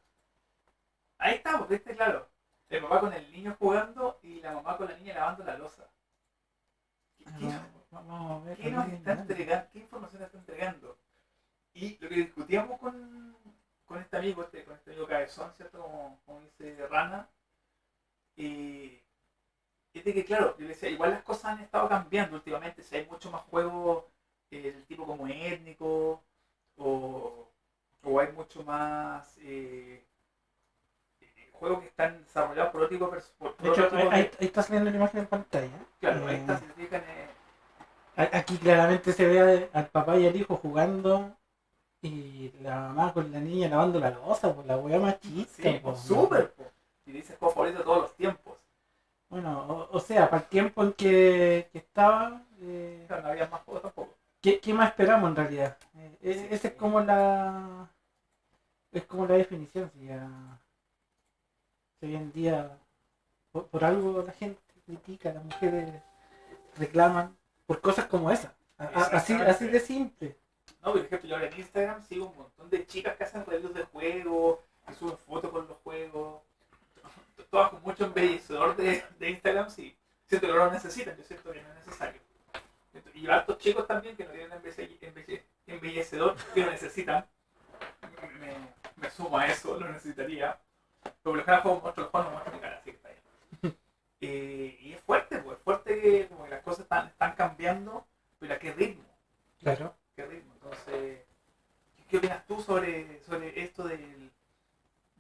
Ahí está, porque este, claro. El papá con el niño jugando y la mamá con la niña lavando la losa. ¿Qué, qué- Ah, Vamos a ver. qué nos está entregando? ¿Qué información está entregando? Y lo que discutíamos con, con este amigo, este, con este amigo Cabezón, ¿cierto? Como, como dice Rana, eh, es de que, claro, yo le decía, igual las cosas han estado cambiando últimamente, si hay mucho más juegos del tipo como étnico, o, o hay mucho más eh, juegos que están desarrollados por otro tipo de, pers- por, De hecho, ahí, ahí- ahí está saliendo la imagen en pantalla. Claro, ahí Eh, está, se fijan, eh, Aquí claramente se ve al papá y al hijo jugando y la mamá con la niña lavando la losa, por la weá machista. sí, po, pues, súper, po. Y dice juego favorito de todos los tiempos. Bueno, o, o sea, para el tiempo en que, que estaba, eh, Claro, no había más juegos tampoco. ¿Qué, qué más esperamos en realidad? Eh, e- esa es como la es como la definición, si ya si hoy en día por, por algo la gente critica, las mujeres reclaman por cosas como esa. A- así, así de simple. No, por ejemplo, yo ahora en Instagram sigo un montón de chicas que hacen reviews de juegos, que suben fotos con los juegos, todas con mucho embellecedor de, de Instagram, sí. Siento que no lo necesitan, yo siento que no es necesario. Y hartos chicos también que no tienen embelle- embelle- embellecedor que lo necesitan. Me, me sumo a eso, lo necesitaría. Pero por lo general juego muestro el juego, no muestro mi cara, así que está bien. Eh, y es fuerte, pues, es fuerte que como que las cosas están, están cambiando, pero a qué ritmo Claro. qué ritmo. Entonces, ¿qué- ¿qué opinas tú sobre, sobre esto del,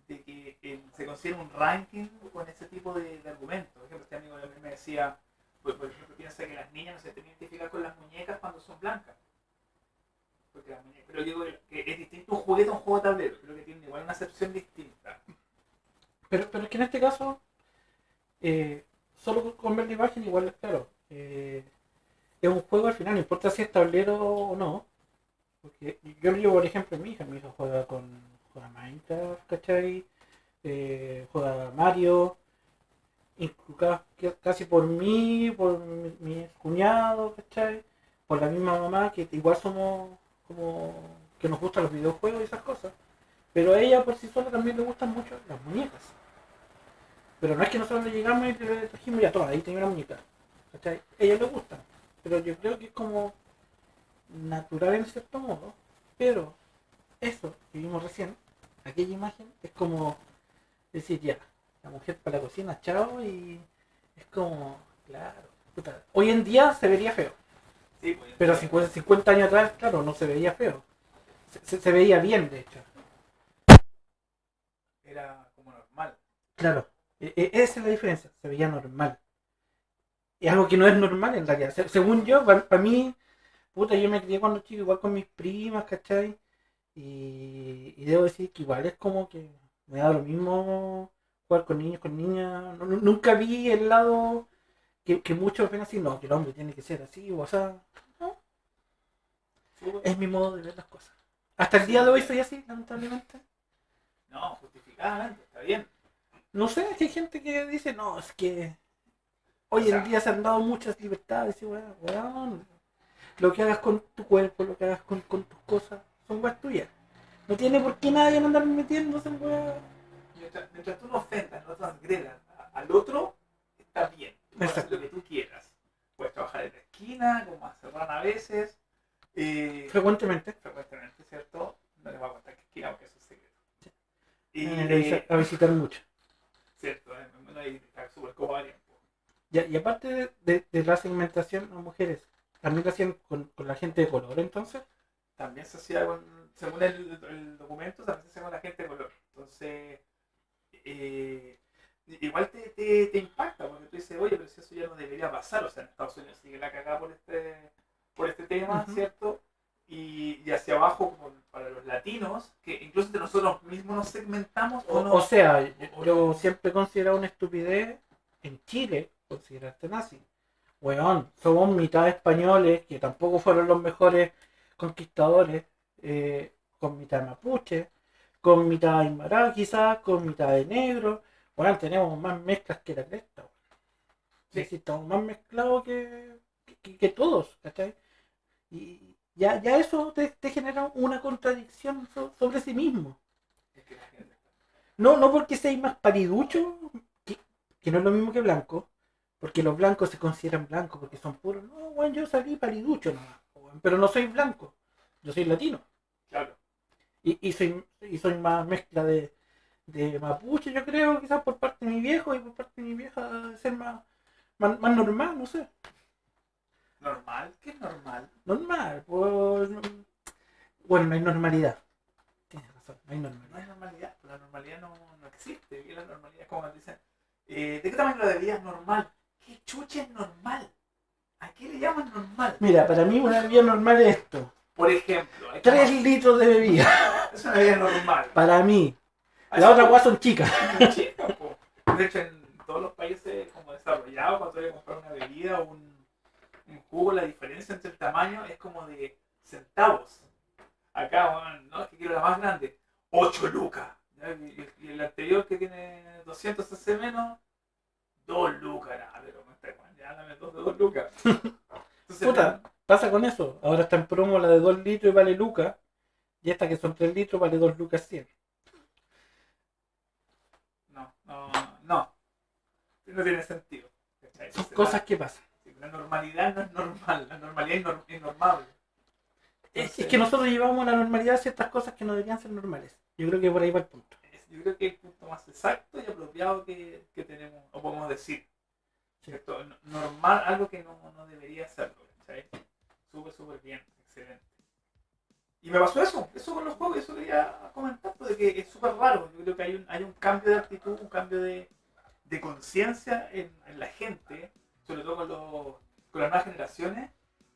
de que el- se considera un ranking con ese tipo de, de argumentos? Por ejemplo, este amigo de mí me decía, por, por ejemplo, piensa que las niñas no se tienen que identificar con las muñecas cuando son blancas. Porque las muñecas, pero yo digo que es distinto un juguete a un juego de tablero, creo que tiene igual una acepción distinta. Pero, pero es que en este caso, eh, solo con- ver la imagen igual es claro. eh, es un juego al final, no importa si es tablero o no. Porque yo lo llevo, por ejemplo, mi hija. Mi hija juega con juega Minecraft, ¿cachai? Eh, juega Mario. Casi por mí, por mi, mi cuñado, ¿cachai? Por la misma mamá, que igual somos como que nos gustan los videojuegos y esas cosas. Pero a ella por sí sola también le gustan mucho las muñecas. Pero no es que nosotros le llegamos y le trajimos ya toda, ahí tenía una muñeca. ¿Cachai? A ella le gusta. Pero yo creo que es como natural en cierto modo. Pero eso que vimos recién, aquella imagen, es como decir ya, la mujer para la cocina, chao, y es como, claro, puta. Hoy en día se vería feo. Sí, pues, Pero 50, 50 años atrás, claro, no se veía feo. Se, se- se veía bien, de hecho. era como normal. Claro, e- e- esa es la diferencia, se veía normal. Y algo que no es normal en realidad. Se- según yo, para mí, puta, yo me crié cuando chico igual con mis primas, ¿cachai? Y, y debo decir que igual es como que me da lo mismo jugar con niños, con niñas. No- no- nunca vi el lado que, que muchos ven así, no, que el hombre tiene que ser así, o sea, no, es mi modo de ver las cosas. Hasta el día de hoy soy así, lamentablemente. No, justificadamente, está bien. No sé, es que hay gente que dice, no, es que hoy O sea- en día se han dado muchas libertades y weón, weón, lo que hagas con tu cuerpo, lo que hagas con, con tus cosas, son weas tuyas. No tiene por qué nadie andar metiéndose en weas. Mientras, mientras tú no ofendas, no transgredas al otro, está bien. Tú puedes hacer Exacto. lo que tú quieras. Puedes trabajar en la esquina, como Ran a veces. Eh, Frecuentemente. frecuentemente, ¿cierto? No les voy a contar qué esquina porque eso es secreto. me Y, van a visitar mucho. cierto, eh, no hay está súper cómodo a tiempo. Y, y aparte de, de- de la segmentación a mujeres, también lo hacían con, con la gente de color entonces. También se hacía con, según el, el documento, también se hacía con la gente de color. Entonces, eh, igual te, te, te impacta, porque tú dices, oye, pero si eso ya no debería pasar, o sea, en Estados Unidos sigue la cagada por este, por este tema. ¿cierto? Y, y hacia abajo, como para los latinos, que incluso entre nosotros mismos nos segmentamos o, O, no. o sea, yo, yo siempre he considerado una estupidez en Chile considerarte nazi. Weón, somos mitad españoles, que tampoco fueron los mejores conquistadores, eh, con mitad mapuche, con mitad aymara quizás, con mitad de negro. Weón, tenemos más mezclas que la cresta. Sí. Es decir, estamos más mezclados que, que, que todos, ¿cachai? Y ya, ya eso te, te genera una contradicción so- sobre sí mismo. No, no porque seáis más pariducho, que, que no es lo mismo que blanco, porque los blancos se consideran blancos porque son puros. No, bueno, yo salí pariducho nomás, pero no soy blanco, yo soy latino. Y, y soy y soy más mezcla de, de mapuche, yo creo, quizás por parte de mi viejo y por parte de mi vieja ser más, más, más normal, no sé. Normal, ¿qué es normal? Normal, pues. no- Bueno, no hay normalidad. Tienes razón, no hay No normalidad. hay normalidad, la normalidad no, no existe. Y la normalidad es como dicen, Eh, ¿De qué tamaño la bebida es normal? ¿Qué chucha es normal? ¿A qué le llaman normal? Mira, para mí una bebida normal es esto. Por ejemplo, hay que- 3 litros de bebida. es una bebida normal. Para mí. Hay La otra como- guas son chicas. muy chica, po. De hecho, en todos los países como desarrollados, cuando voy a comprar una bebida o un, un jugo, la diferencia entre el tamaño es como de centavos. Acá, bueno, no, es que quiero la más grande. 8 lucas. Y, el anterior que tiene 200 cc menos, 2 lucas. Nah, pero me está ya dame dos de 2 lucas. Entonces, Puta, pasa con eso. Ahora está en promo la de 2 litros y vale lucas. Y esta que son 3 litros vale 2 lucas 100. No, no, no. No tiene sentido. Son Entonces, cosas que pasan. La normalidad no es normal, la normalidad es nor- es normal. Es, que nosotros llevamos a la normalidad ciertas cosas que no deberían ser normales. Yo creo que por ahí va el punto. Yo creo que es el punto más exacto y apropiado que, que tenemos, o podemos decir. Sí. Normal, algo que no, no debería serlo. ¿cachai? Súper, súper bien, excelente. Y me pasó eso, eso con los juegos, eso quería comentar, pues, de que es súper raro. Yo creo que hay un, hay un cambio de actitud, un cambio de, de conciencia en, en la gente, sobre todo con, los, con las nuevas generaciones,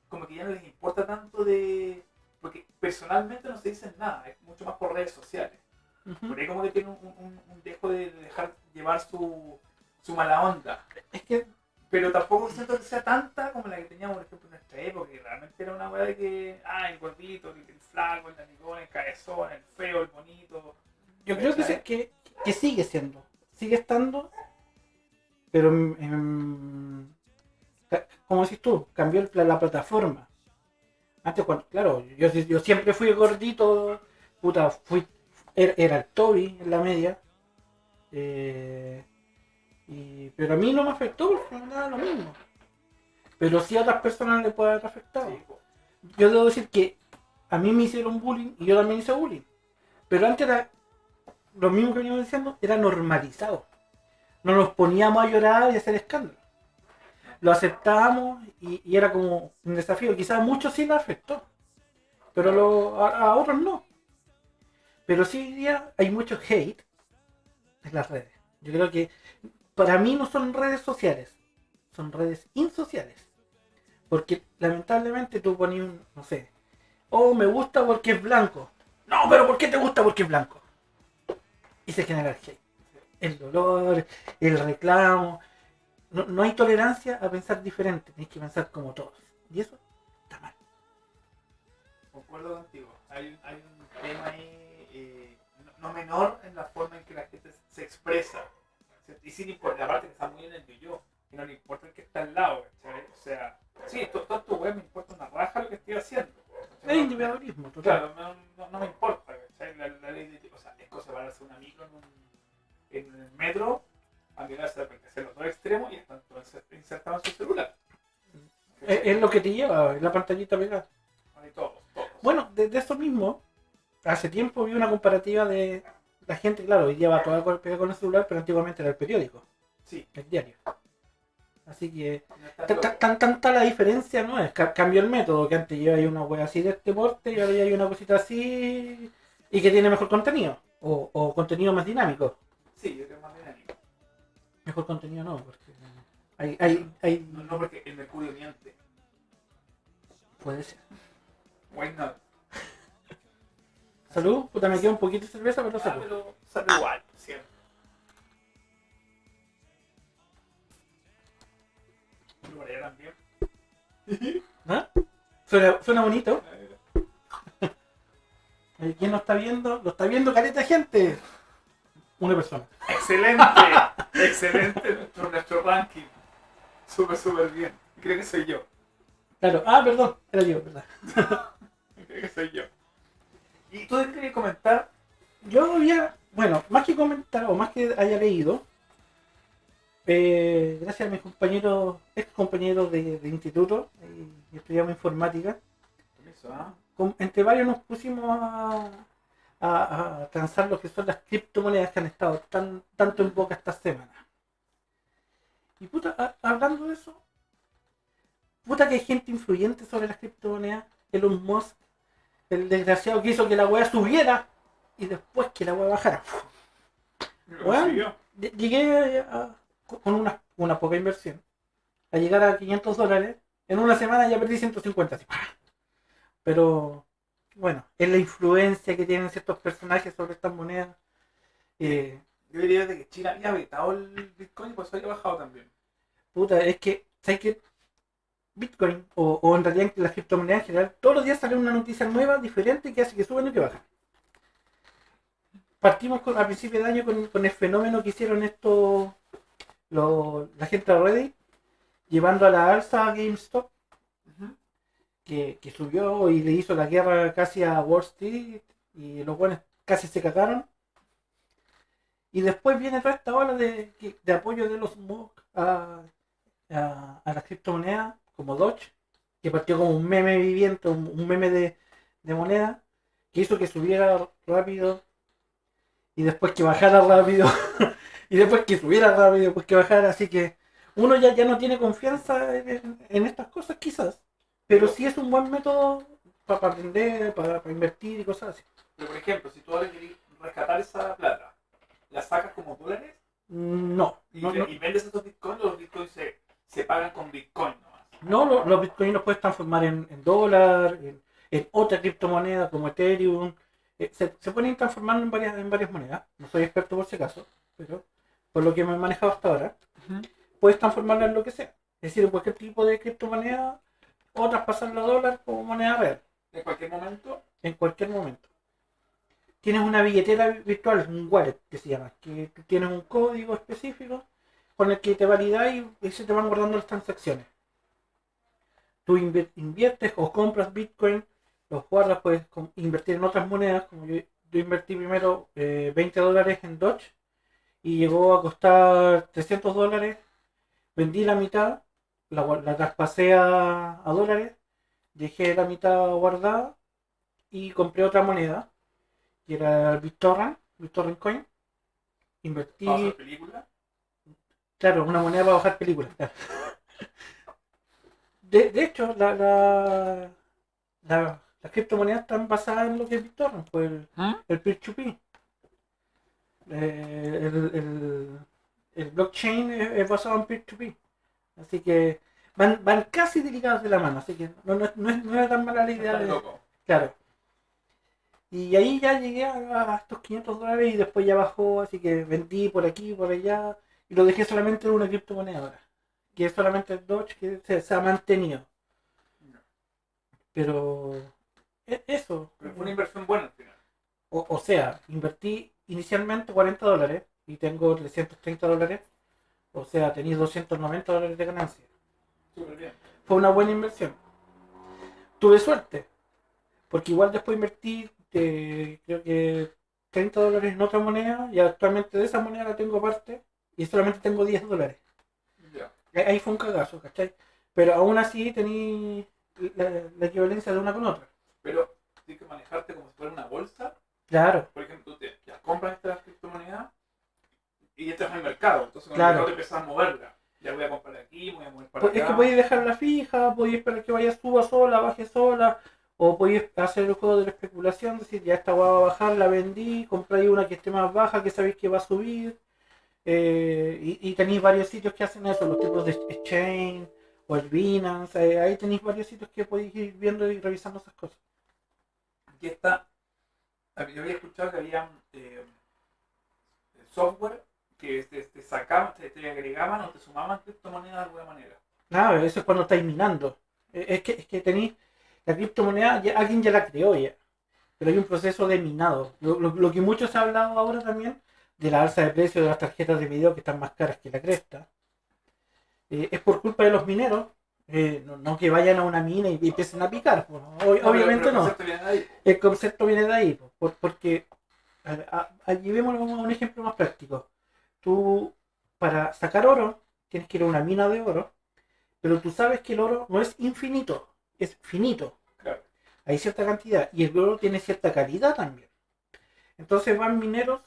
como que ya no les importa tanto de... Porque personalmente no se dicen nada, es mucho más por redes sociales. Por ahí como que tiene un, un- un dejo de de dejar llevar su, su mala onda. Es que Pero tampoco siento que sea tanta como la que teníamos, por ejemplo, en nuestra época, que realmente era una weá de que, ah, el gordito, el, el flaco, el naricón, el cabezón, el feo, el bonito. yo creo que, se- que, que sigue siendo. Sigue estando. Pero, em, como decís tú, cambió la plataforma. Antes, cuando, claro, yo, yo siempre fui gordito, puta, fui, era, era el Toby en la media. eh, y, pero a mí no me afectó porque me daba lo mismo. Pero sí a otras personas le puede haber afectado. Sí. Yo debo decir que a mí me hicieron bullying y yo también hice bullying. Pero antes era lo mismo que veníamos diciendo, era normalizado. No nos poníamos a llorar y a hacer escándalo. Lo aceptábamos y, y era como un desafío. Quizás a muchos sí le afectó, pero lo- a, a otros no. Pero sí hay mucho hate en las redes. Yo creo que para mí no son redes sociales, son redes insociales. Porque lamentablemente tú pones un, no sé, oh, me gusta porque es blanco. No, pero ¿por qué te gusta porque es blanco? Y se genera el hate. El dolor, el reclamo. No, no hay tolerancia a pensar diferente, tienes que pensar como todos. Y eso está mal. Concuerdo contigo. Hay, un tema ahí eh, no menor en la forma en que la gente se expresa. Y sin importar, aparte que está muy en el yo, y no le importa el que está al lado. ¿cachai? O sea, sí, to- todo tu web me importa una raja lo que estoy haciendo. Es individualismo, total. Claro, no, no- no me importa. ¿cachai? La, la ley de, o sea, es cosa para hacer un amigo en, un, en el metro, a mirarse hacia los dos extremos y están todos insertados en su celular. Es, es lo que te lleva, es la pantallita pegada. Ahí todos, todos. Bueno, desde eso mismo, hace tiempo vi una comparativa de la gente, claro, hoy día va con- pegada con el celular, pero antiguamente era el periódico, Sí, el diario. Así que tan, tan- tan- tanta la diferencia no es, ca- cambió el método, que antes lleva ahí una wea así de este porte y ahora ya hay una cosita así y que tiene mejor contenido, o, o contenido más dinámico. Sí, yo creo más dinámico. Mejor contenido no, porque hay, hay, hay No, no porque el mercurio miente. puede ser. Why not? Salud, puta me queda un poquito de cerveza, pero Ah, salud. pero sale igual, siempre. Por allá también. ¿Ah? Suena, suena bonito. Eh, ¿Quién nos está viendo? Lo está viendo careta gente. Una persona. Excelente, excelente nuestro, nuestro ranking. Súper, súper bien. Creo que soy yo. Claro. Ah, perdón. Era yo, ¿verdad? Creo que soy yo. ¿Y tú querías comentar? Yo había, bueno, más que comentar o más que haya leído, eh, gracias a mis compañeros, ex compañeros de, de instituto, y estudiamos informática, Eso, ¿ah? con- entre varios nos pusimos a, a, a transar lo que son las criptomonedas que han estado tan, tanto en boca esta semana. Y puta, a- hablando de eso, puta que hay gente influyente sobre las criptomonedas, Elon Musk, el desgraciado que hizo que la weá subiera y después que la weá bajara. Llegué a, con una, una poca inversión a llegar a 500 dólares. En una semana ya perdí 150. así. Pero bueno, es la influencia que tienen ciertos personajes sobre estas monedas. Eh, Yo diría de que China había vetado el Bitcoin y por eso había bajado también. puta, es que, ¿sabes qué? Bitcoin, o, en realidad las criptomonedas en general, todos los días sale una noticia nueva, diferente, que hace que suban y que bajan. Partimos con, a principio de año con, el fenómeno que hicieron esto lo- la gente de Reddit, llevando a la alza a GameStop, que, subió y le hizo la guerra casi a Wall Street, y los buenos casi se cagaron. Y después viene toda esta ola de apoyo de los MOOC a, a, a las criptomonedas, como Doge, que partió como un meme viviente, un, un meme de, de moneda, que hizo que subiera rápido y después que bajara rápido y después que subiera rápido después que bajara. Así que uno ya, ya no tiene confianza en, en estas cosas quizás, pero sí es un buen método para aprender, para invertir y cosas así. Pero por ejemplo, si tú ahora querés rescatar esa plata, la sacas como dólares No, y, no, no, y vendes estos bitcoins, los bitcoins se, se pagan con bitcoin nomás. No, lo- los bitcoins los puedes transformar en, en dólar, en, en otra criptomoneda como Ethereum. Eh, se, se pueden ir transformando en varias, en varias monedas. No soy experto por si acaso, pero por lo que me he manejado hasta ahora, puedes transformarla en lo que sea. Es decir, en cualquier tipo de criptomoneda o traspasarla a dólar como moneda real, En cualquier momento, en cualquier momento. Tienes una billetera virtual, un wallet que se llama, que tienes un código específico con el que te validas y, y se te van guardando las transacciones. Tú invi- inviertes o compras Bitcoin, los guardas, puedes invertir en otras monedas, como yo, yo invertí primero eh, 20 dólares en Dodge y llegó a costar 300 dólares, vendí la mitad, la, la traspasé a, a dólares, dejé la mitad guardada y compré otra moneda, que era el BitTorrent, BitTorrent Coin. Invertí, película. claro, una moneda para bajar películas. claro. De, de hecho, la, la, la- las criptomonedas están basadas en lo que es BitTorrent, pues el, el peer-to-peer. Eh, el, el- el blockchain es, es basado en peer-to-peer. Así que van, van casi delicados de la mano, así que no, no, no es, no era tan mala la idea de. Claro. Y ahí ya llegué a, a estos 500 dólares y después ya bajó, así que vendí por aquí, por allá, y lo dejé solamente en una criptomoneda ahora. Que es solamente el que se, se ha mantenido. Pero e- eso. Pero fue una inversión buena al final. O, o sea, invertí inicialmente 40 dólares y tengo 330 dólares. O sea, tenéis 290 dólares de ganancia. Súper bien. fue una buena inversión. Tuve suerte, porque igual después invertí, creo que 30 dólares en otra moneda y actualmente de esa moneda la tengo aparte y solamente tengo 10 dólares. Ahí fue un cagazo, ¿cachai? Pero aún así tení la, la equivalencia de una con otra. Pero tienes que manejarte como si fuera una bolsa. Claro, Por ejemplo, tú te, ya compras esta criptomoneda y entras al mercado. Entonces, Claro. el mercado te empiezas a moverla. Ya voy a comprar aquí, voy a mover para Pues es acá. que podéis dejarla fija, podéis esperar que vaya suba sola, baje sola, o podéis hacer el juego de la especulación, decir ya esta va a bajar, la vendí, compráis una que esté más baja, que sabéis que va a subir, eh, y, y tenéis varios sitios que hacen eso, los tipos de exchange o el Binance, eh, ahí tenéis varios sitios que podéis ir viendo y revisando esas cosas. Aquí está. Yo había escuchado que había eh, software que te, te sacaban, te, te agregaban o te sumaban criptomonedas de alguna manera. Claro, eso es cuando estáis minando. Eh, Es que, es que tenéis la criptomoneda, ya- alguien ya la creó ya. Pero hay un proceso de minado. Lo, lo- lo que mucho se ha hablado ahora también de la alza de precio de las tarjetas de video que están más caras que la cresta. eh, es por culpa de los mineros. eh, no, no que vayan a una mina y, y empiecen a picar. pues, ob- pero- obviamente el no. concepto. El concepto viene de ahí, po, por- porque a, a- a- llevémoslo a un ejemplo más práctico. Tú, para sacar oro, tienes que ir a una mina de oro, pero tú sabes que el oro no es infinito, es finito. Claro. Hay cierta cantidad y el oro tiene cierta calidad también. Entonces van mineros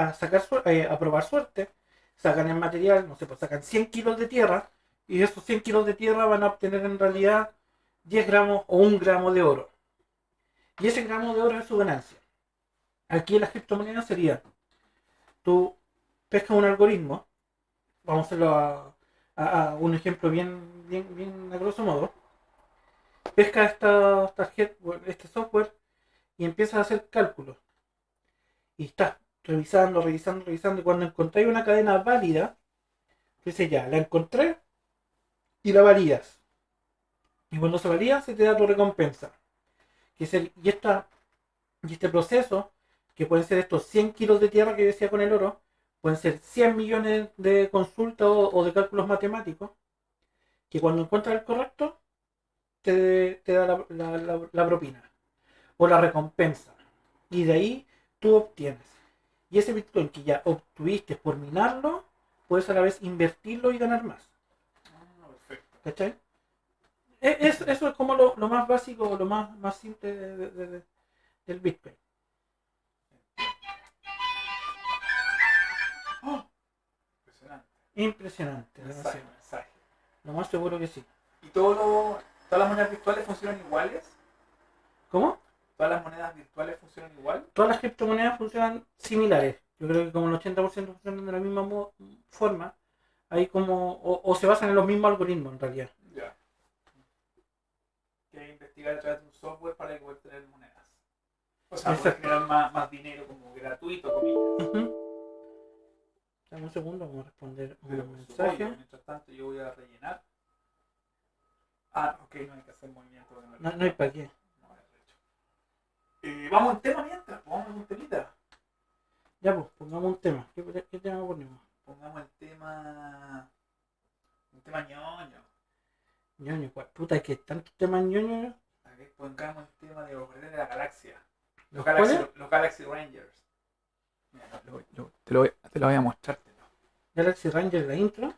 a sacar eh, a probar suerte, sacan el material, no sé, pues sacan 100 kilos de tierra y esos 100 kilos de tierra van a obtener en realidad 10 gramos o 1 gramo de oro. Y ese gramo de oro es su ganancia. Aquí en las criptomonedas sería, tú pescas un algoritmo, vamos a hacerlo a, un ejemplo bien, bien, bien a grosso modo. Pesca esta tarjeta, este software y empiezas a hacer cálculos. Y estás revisando, revisando, revisando. Y cuando encontráis una cadena válida, dices ya, la encontré y la validas. Y cuando se valida, se te da tu recompensa. Y, este proceso, que pueden ser estos 100 kilos de tierra que decía con el oro, pueden ser 100 millones de consultas o, de cálculos matemáticos, que cuando encuentras el correcto, te, da la- la propina o la recompensa. Y de ahí tú obtienes. Y ese Bitcoin que ya obtuviste por minarlo, puedes a la vez invertirlo y ganar más. Ah, perfecto. ¿Cachai? E- es- eso es como lo, lo más básico, lo más, más simple de- de- de- de- del Bitcoin. Oh, impresionante. Impresionante. Mensaje, demasiado. mensaje. Lo más seguro que sí. ¿Y todo lo- todas las monedas virtuales funcionan iguales? ¿Cómo? ¿Todas las monedas virtuales funcionan igual? Todas las criptomonedas funcionan similares. Yo creo que como el 80% funcionan de la misma forma. Hay como. O, o se basan en los mismos algoritmos en realidad. Ya. Que hay que investigar a través de un software para poder tener monedas. O sea, poder generar más, más dinero como gratuito, comillas. Dame un segundo, vamos a responder Pero un mensaje. supuesto, mientras tanto yo voy a rellenar. Ah, ok, no hay que hacer movimiento. No, no hay para qué. Eh, vamos a un tema mientras, pues, vamos a un temita. Ya pues, pongamos un tema. ¿Qué, qué tema ponemos? Pongamos el tema. Un tema ñoño. Ñoño, ¿cuál? puta, es que tantos temas ñoño. A ver, pongamos el tema de los guardianes de la galaxia. Los ¿Los Galaxy, los Galaxy Rangers. Mira, lo- lo- te, lo voy, te lo voy a mostrar. Galaxy Ranger, la intro.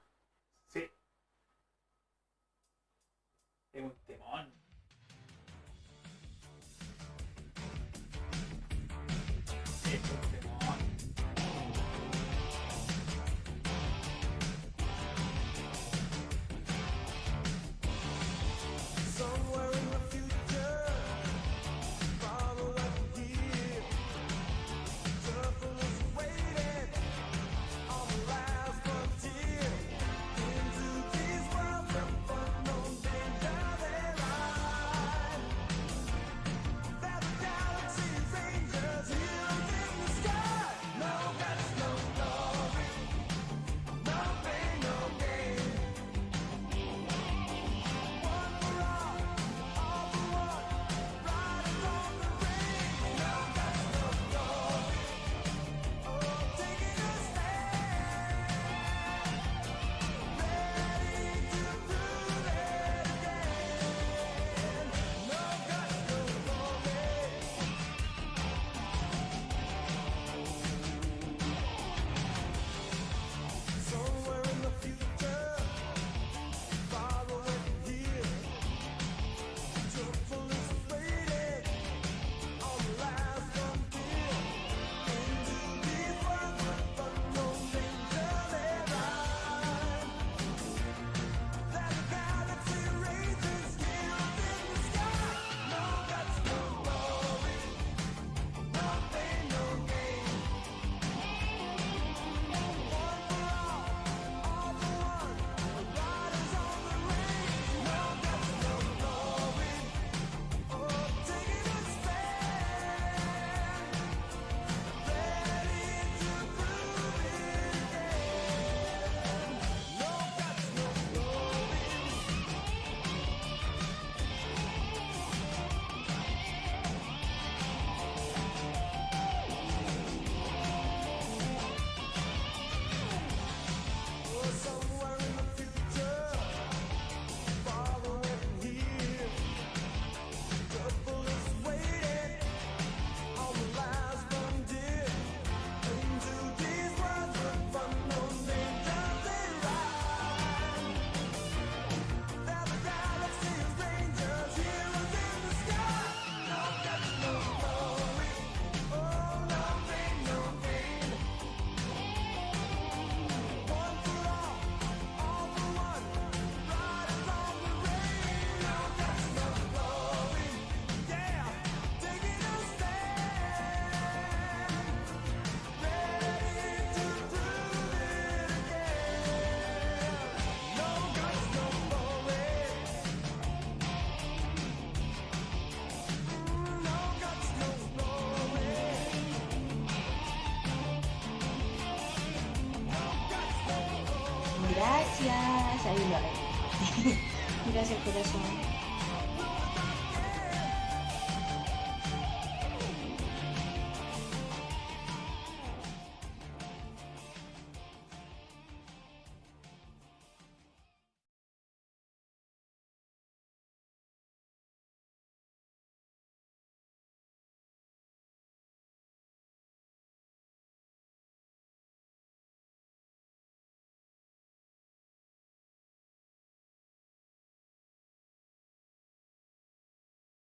Gracias, corazón.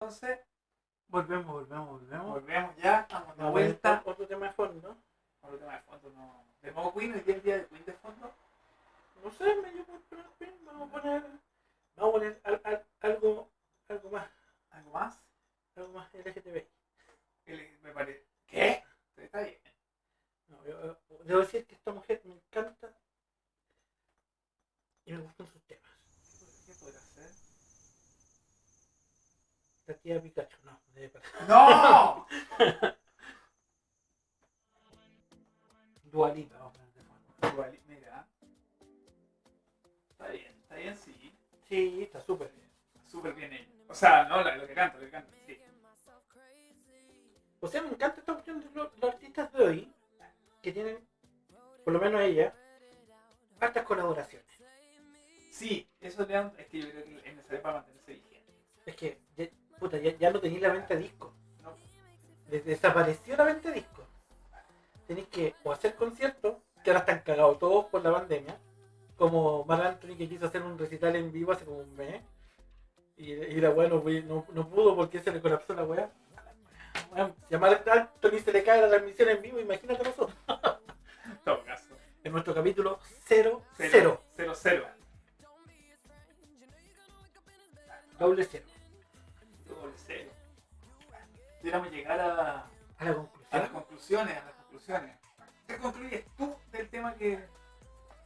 Entonces, Volvemos, volvemos, volvemos. volvemos ya, estamos de vuelta. Otro, otro tema de fondo. Por el tema de fondo, no. De nuevo Queen, hoy el día de Queen de fondo. No sé, me llevo por fin, Vamos a poner. Vamos a poner al- al- algo, algo más. ¿Algo más? Algo más LGTB. El- me parece. ¿Qué? Está bien. No, yo, yo- debo decir que esta mujer me encanta y me gustan sus temas. ¿Qué podrá ser? Tía Pikachu, no. ¡No! Dualita, vamos a poner de fondo. Igual, mira. Está bien, está bien, sí. Sí, está súper bien. Súper bien ella. O sea, no, lo que canta, lo que canta, sí. O sea, me encanta esta cuestión de los, los artistas de hoy que tienen, por lo menos ella, hartas colaboraciones. Sí, eso le dan, es que yo creo que es necesario para mantenerse vigente. Es que, puta, ya, ya no tenéis la venta de discos. No. Des- Desapareció la venta de discos. Tenéis que o hacer conciertos, que ahora están cagados todos por la pandemia, como Marc Anthony que quiso hacer un recital en vivo hace como un mes, y, y la weá no, no, no pudo porque se le colapsó la weá. Si a Marc Anthony se le cae la transmisión en vivo, imagínate nosotros. En todo caso. En nuestro capítulo 0, Cero. 0, Cero, cero. doble 0. Deberíamos llegar a, A la a las conclusiones, a las conclusiones. ¿Qué concluyes tú del tema que,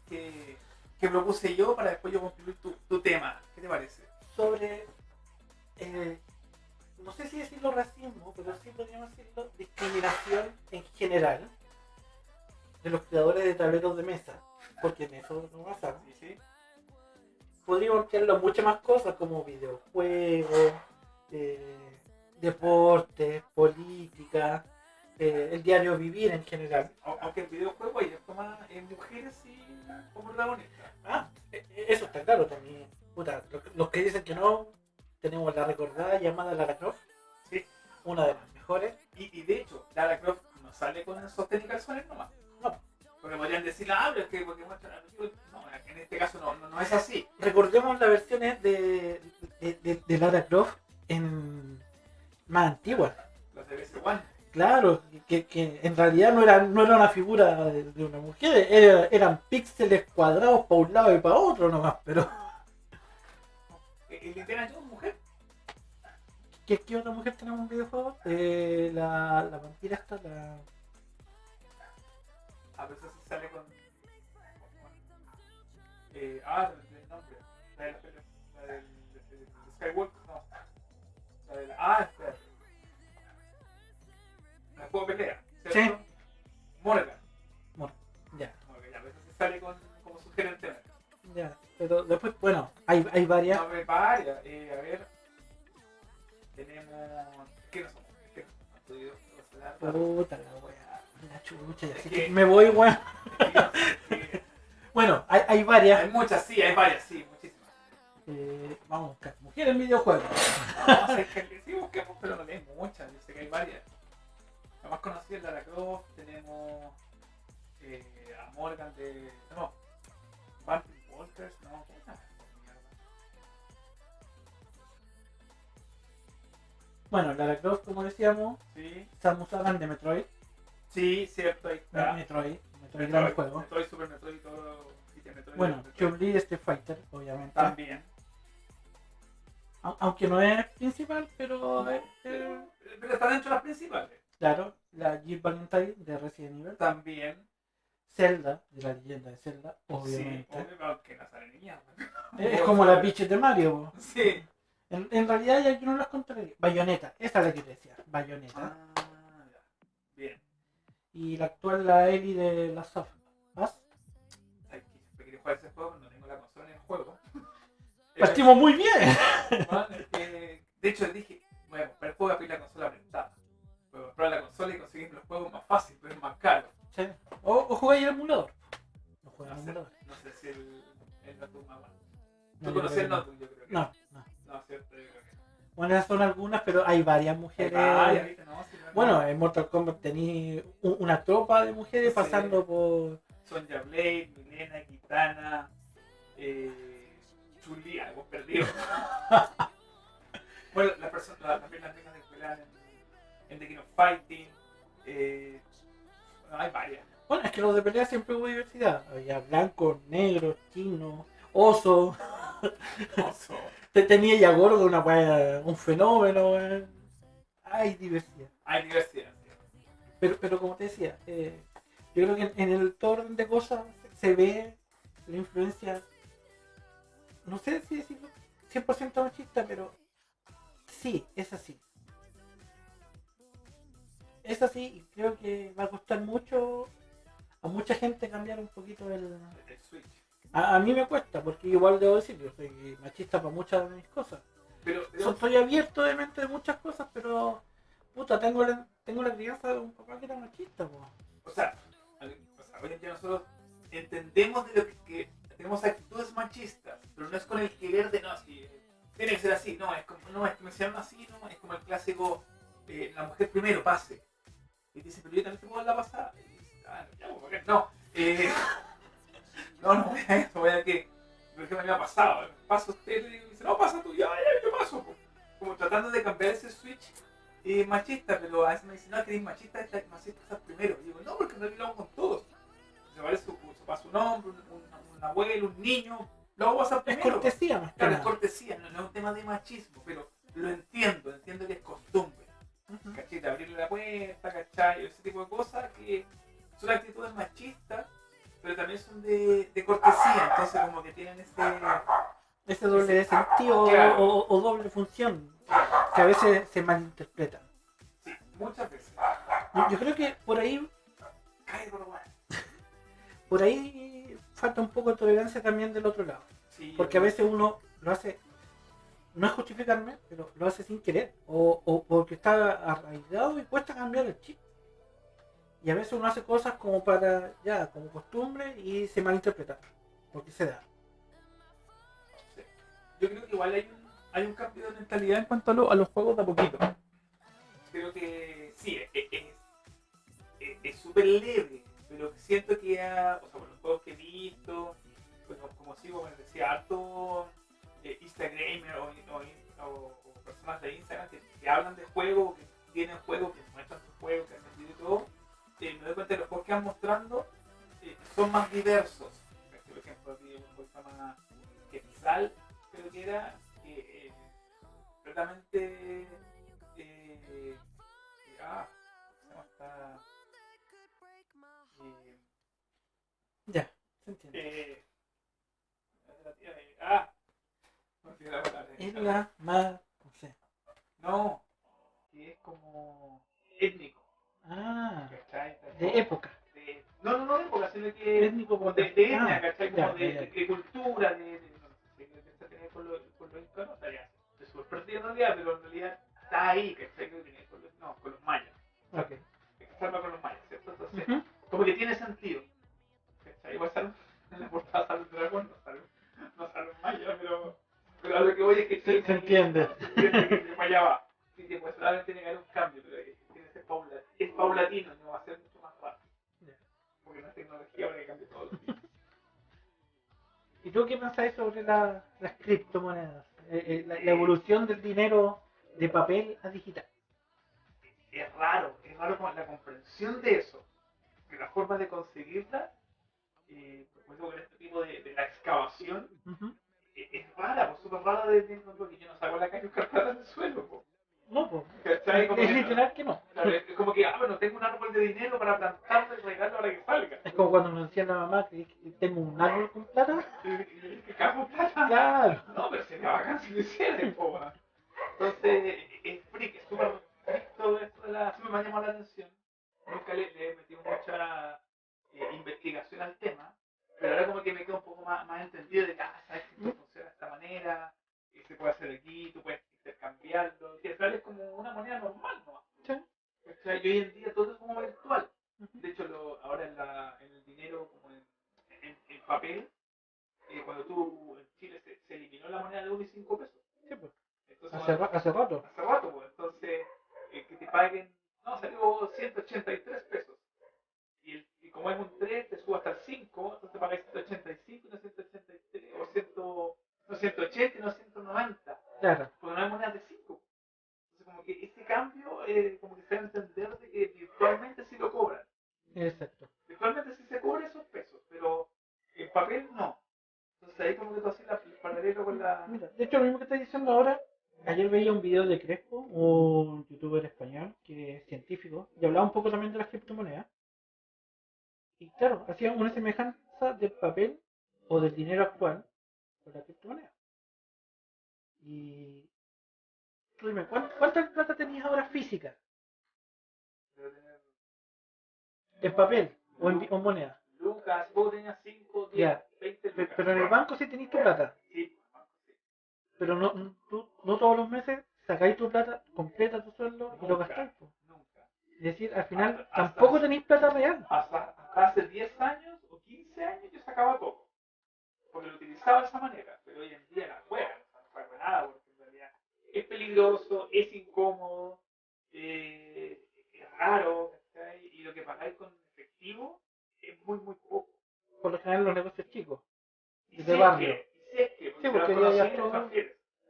que, que propuse yo para después yo concluir tu, tu tema? ¿Qué te parece? sobre, eh, no sé si decirlo racismo, pero sí podríamos decirlo discriminación en general de los creadores de tableros de mesa, porque en eso no basamos. Sí, sí. Podríamos ampliarlo a muchas más cosas como videojuegos, eh, deportes, política, eh, el diario vivir en general. Au- Aunque el videojuego hay más en mujeres y como protagonistas. Ah, e- e- eso está claro también. Puta, lo- los que dicen que no, tenemos la recordada llamada Lara Croft, Sí. una de las mejores. Y, y de hecho, Lara Croft no sale con el sostén y calzones nomás. No. Porque podrían decir, ah, pero es que porque muestran a los chicos". No, en este caso no, no, no es así. Recordemos las versiones de, de, de- de Lara Croft que, en realidad no era, no era una figura de, de una mujer, era- eran píxeles cuadrados para un lado y para otro nomás. Pero, El Indiana Jones, mujer. ¿qué, qué otra mujer tenemos en videojuegos? Eh, la, la vampira esta, la... A veces sí sale con. con- Eh, ah, el, nombre. La de la, del de- de- de Skywalker, no. La de la. Ah, espera. La juego pelea, ¿cierto? Morgan. Ya, Morgan, ya, a veces sí sale con, como sugerente. ya. Pero después, bueno, hay, hay varias. No, hay varias. Eh, a ver. Tenemos. ¿Qué no somos? ¿Qué no somos? Puta la wea, la chucha, Es que- que me voy, weón. Sí, Bueno, hay, hay varias. Hay muchas, sí, hay varias, sí, muchísimas. Eh, vamos a buscar mujeres en videojuegos. No, sé que sí busquemos, pero no hay muchas, yo sé que hay varias. La más conocida es Lara Croft, tenemos eh, a Morgan de. No, Vampire Walters, no. Bueno, Lara Croft, como decíamos, Sí, Samus Aran de Metroid. sí, cierto, ahí está. Metroid, Metroid, gran juego. Metroid, Super Metroid y todo. y que Metroid, Bueno. Chun-Li de Street Fighter, obviamente. También. Au- Aunque no es principal, pero eh, eh, Pero, pero está dentro de las principales. Claro, la Jill Valentine de Resident Evil. También. Zelda, de la leyenda de Zelda, Sí, obviamente. obvio, aunque no sale ni mierda. es como la Peach de Mario. Sí. En, en realidad ya yo no las contaría. Bayonetta, esa es la que te decía, Bayonetta. Ah, ya. Bien. Y la actual, la Ellie de la Soft. ¿Vas? Quiero jugar ese juego, no tengo la consola. juego. Partimos muy bien. Bueno, eh, de hecho, dije, voy a comprar el juego y la consola prestada. Comprar la consola y conseguir los juegos más fácil, pero es más caro. Sí. O, o jugáis el emulador. No juegas No el sé, emulador. no sé si el, el notebook más bueno. No, Tú yo conoces el notebook, yo creo que No, no. No, cierto, yo creo que no. Bueno, esas son algunas, pero hay varias mujeres. Ah, no, sí, no, Bueno, no. en Mortal Kombat tenía una tropa de mujeres Sí. pasando por. Sonja Blade, Milena, Kitana, eh, Chuli, algo perdido. bueno, la persona, la, también las minas de pelean en, The King of Fighting. Eh, hay varias. Bueno, es que los de pelea siempre hubo diversidad. Había blancos, negros, chinos, oso. Oso. Te tenía ya gordo una un fenómeno. Hay diversidad. Hay diversidad. Pero, pero como te decía, eh, yo creo que en, en el todo orden de cosas se, se ve la influencia, no sé si decirlo 100% machista, pero sí, es así. Es así y creo que va a costar mucho a mucha gente cambiar un poquito el... El Switch. A, a mí me cuesta, porque igual debo decir, yo soy machista para muchas de mis cosas. Pero, pero So- soy abierto de mente de muchas cosas, pero puta, tengo la, tengo la crianza de un papá que era machista, po. o, sea, al- o sea, hoy en día nosotros entendemos de lo que, que tenemos actitudes machistas, pero no es con el querer de no, si tiene que ser así, no, es como, no, es que me hicieron así, no, es como el clásico, eh, la mujer primero pase. Y dice, pero yo también te puedo dar la pasada. Y dice, ah, no, ya, pues, no, eh, no, no voy a eso, voy a que, me ha pasado, pasa usted y dice, no, pasa tú, ya, ya, yo paso, po. como tratando de cambiar ese switch eh, machista, pero a veces me dicen, no, que eres machista, esta- machista estás primero. Y digo, no, porque no lo hago con todos. Se vale su, su pasa un hombre, un, un- un abuelo, un niño, lo hago pasar Es primero. cortesía más que Claro, es cortesía, no, no es un tema de machismo, pero lo entiendo, entiendo que es costumbre. De abrirle la puerta, ¿cachai? Ese tipo de cosas que son actitudes machistas, pero también son de, de cortesía, entonces como que tienen ese... Ese doble sentido Claro. o, doble función, que a veces se malinterpreta. Sí, muchas veces. Yo, yo creo que por ahí, por ahí falta un poco de tolerancia también del otro lado. Sí, Porque a veces uno lo hace, no es justificarme, pero lo hace sin querer. O, o porque está arraigado y cuesta cambiar el chip. Y a veces uno hace cosas como para, ya, como costumbre y se malinterpreta. Porque se da. yo creo que igual hay un, hay un cambio de mentalidad en cuanto a, lo- a los juegos de a poquito. Creo que sí, es es- es- es súper leve, pero siento que o sea, por los juegos que he visto, pues, como, sigo, les decía, harto eh, Instagramer o, o- o- o personas de Instagram que, que hablan de juegos, que tienen juegos, que muestran sus juegos, que hacen vídeo y todo, eh, me doy cuenta de los juegos que van mostrando eh, son más diversos. Por ejemplo, aquí un juego que se llama Quetzal, creo que era, que eh, completamente... Eh, ah, ¿cómo? Eh, Ya, se entiende. eh, ah, no olvidé la palabra. Es la más, no sé. No, que es como étnico. Ah, ¿cachai? de época. De- no, no, no de época, sino que Étnico como de, de etnia, Ah, ¿cachai? ya, Como de, ya. de- cultura, de, de, no sé, con los con los incas, no estaría súper perdido en realidad, pero en realidad está ahí, ¿cachai? Con los, no, con los mayas. Ok. Salva con los mayas, ¿cierto? Entonces, Ujú. como que tiene sentido. ¿Cachai? Igual sale en la portada sale un dragón, no sale, no sale un maya, pero, pero a lo que voy es que Se, se entiende. para. Sí, que pues tiene que haber un cambio, pero es, tiene que ser paula- es paulatino, no va a ser mucho más rápido. Ya. Porque no es tecnología para que cambie días. ¿Y tú qué pensáis sobre la- las criptomonedas? Eh, eh, la, la evolución del dinero de papel a digital. Es raro, es raro con la comprensión de eso. Que la forma de conseguirla, eh, por ejemplo, con este tipo de, de la excavación, es rara, pues súper rara de, de porque yo no saco la calle cartada del suelo, po. No, pues. Es que no- literal que no. Claro, es como que, ah, bueno, tengo un árbol de dinero para plantarlo y regarlo para que salga. Es como cuando nos decía la mamá que que tengo un árbol con plata. ¿Qué cago plata? Claro. No, pero sería bacán si lo hicieran, po. Entonces, es freak, es súper freak todo esto de la... Siempre me ha llamado la atención. Nunca le, le he metido mucha eh, investigación al tema, Pero ahora como que me quedo un poco más, más entendido de que, ah, sabes que esto funciona de esta manera, y se puede hacer aquí, tú puedes intercambiarlo, y al final es como una moneda normal, ¿no? Sí. ¿Cachai? Y hoy en día todo es como virtual. De hecho, lo, ahora en, la, en el dinero como en, en, en papel, eh, cuando tú en Chile se, se eliminó la moneda de 1 y 5 pesos. Sí, pues. Entonces, Hace, hace rato. hace rato, pues, entonces, eh, que te paguen, no, salió 183 pesos. Y, el- y como es un 3, te sube hasta el 5, entonces pagas 185 y no 183, o 100, no 180 y no 190, Claro. porque no hay monedas de 5. Entonces, como que ese cambio, eh, como que se da a entender de que virtualmente sí lo cobran. Exacto. Virtualmente sí se cobra esos pesos, pero en papel no. Entonces ahí como que tú haces el paralelo con la... Mira, de hecho, lo mismo que estás diciendo ahora, ayer veía un video de Crespo, un youtuber español que es científico, y hablaba un poco también de las criptomonedas. Claro, hacía una semejanza del papel o del dinero actual con la criptomoneda. Y tú dime, ¿cuán- ¿cuánta plata tenías ahora física? ¿En papel o en, bi- o en moneda? Lucas, vos tenías 5, 10, Ya. 20 Pe- lucas. Pero en el banco sí tenéis tu plata. Sí. Pero no, tú, no todos los meses sacáis tu plata, completa tu sueldo y lo gastáis. Nunca. Es decir, al final Hasta- hasta- tampoco tenéis plata real. Hasta hace 10 años o 15 años yo sacaba todo. Porque lo utilizaba de esa manera. Pero hoy en día la juega. No juega nada porque en realidad es peligroso, es incómodo, eh, es raro. ¿cachai? Y lo que pagáis con efectivo es muy, muy poco. Por lo general los negocios chicos. Y De si es barrio. y si es que, Sí, si porque ya- ya todo-.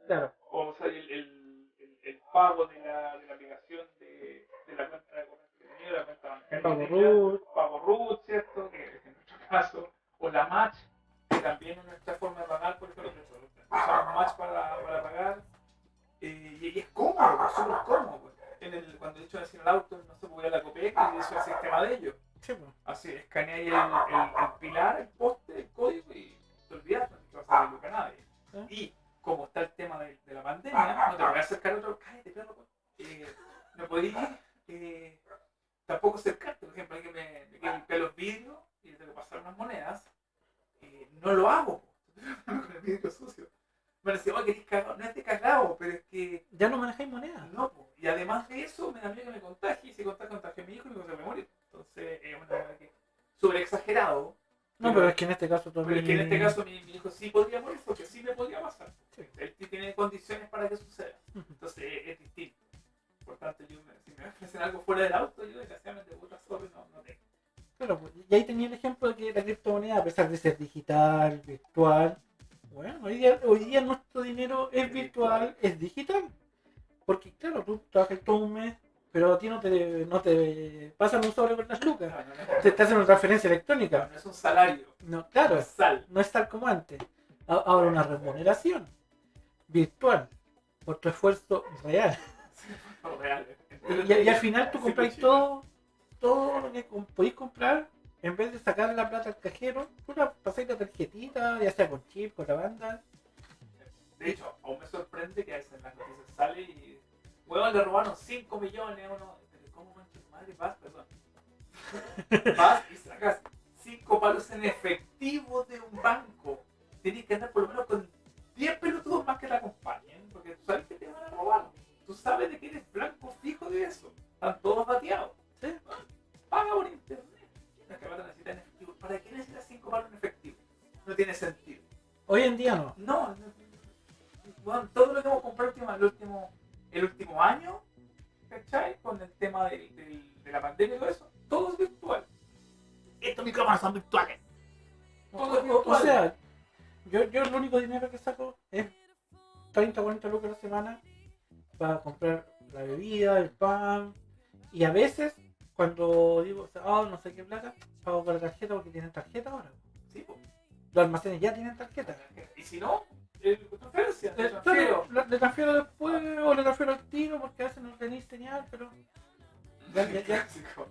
Claro. o sea, el, el, el, el pago de la, de la aplicación de, de la cuenta de cuenta bancaria. Pago root. Pago ¿cierto? Que en nuestro caso, o la match, que también es nuestra forma de pagar, por ejemplo, usamos match para, para pagar, eh, y, y es cómodo, es súper cómodo. pues. En el, cuando he hecho así en el auto, no se podía la COPEC y eso es el sistema de ellos. Sí, po. Así, escaneáis el, el, el pilar, el poste, el código y te olvidas, no te vas a saber a nadie. ¿Eh? Y como está el tema de, de la pandemia, no te voy a acercar a otro, cállate, perro, pues. eh, no podías eh, tampoco acercarte. Por ejemplo, alguien me, me limpiar los vidrios y le tengo que pasar unas monedas, eh, no lo hago, con el vidrio sucio. Me decía, oye, querés cagado, no es de cagado, pero es que Ya no manejáis moneda. no, po. y además de eso, me da miedo que me contagie, y si contagie, contagie a mi hijo y me morir. Entonces, es una verdad que súper exagerado. No, pero es que en este caso Pero también. es que en este caso mi, mi hijo sí podría morir porque sí me podría pasar. Sí. Él tiene condiciones para que suceda. Entonces es, es distinto. Por tanto, yo me, si me ofrecen algo fuera del auto, yo desgraciadamente puta sobre no, no tengo. Claro, pues, y ahí tenía el ejemplo de que la criptomoneda, a pesar de ser digital, virtual, bueno, hoy día, hoy día nuestro dinero es virtual, es digital. Porque, claro, tú trabajas todo un mes, pero a ti no te, no te pasan un sobre con las lucas. No, no, no, Te, te hacen una transferencia electrónica. no es un salario, No, claro, es sal. no es tal como antes. Ahora una remuneración virtual por tu esfuerzo real. Y, y- y al final tú pues, todo, todo lo que podéis comprar, en vez de sacar la plata al cajero, tú la pasáis la tarjetita, ya sea con chip, con la banda. De hecho, aún me sorprende que a veces las noticias sale y. Huevón, le robaron 5 millones uno. ¿Cómo mancha tu madre? Vas, perdón. Vas y sacas 5 palos en efectivo de un banco. Tienes que andar por lo menos con 10 pelotudos más que te acompañen. Porque tú sabes que te van a robar. Tú sabes de que eres blanco fijo de eso. Están todos bateados. Sí. Paga por internet. Efectivo. ¿Para qué necesitas 5 palos en efectivo? No tiene sentido. Hoy en día no. No, no, bueno, todo lo que hemos comprado el último, el último, año, ¿cachai? Con el tema del- del- de la pandemia y todo eso, todo es virtual. Estos micrófonos son virtuales. Todo es O, o virtual. sea, yo, yo el único dinero que saco es 30 o 40 lucas a la semana para comprar la bebida, el pan. Y a veces, cuando digo, oh, no sé qué plata, pago con la tarjeta porque tienen tarjeta ahora. Sí, po. Los almacenes ya tienen tarjeta. Y si no, el transferencia. Le, el transfiero. le- le transfiero después o le transfiero al tiro porque a veces no tenéis señal, pero. Ya, ya, ya. Clásico.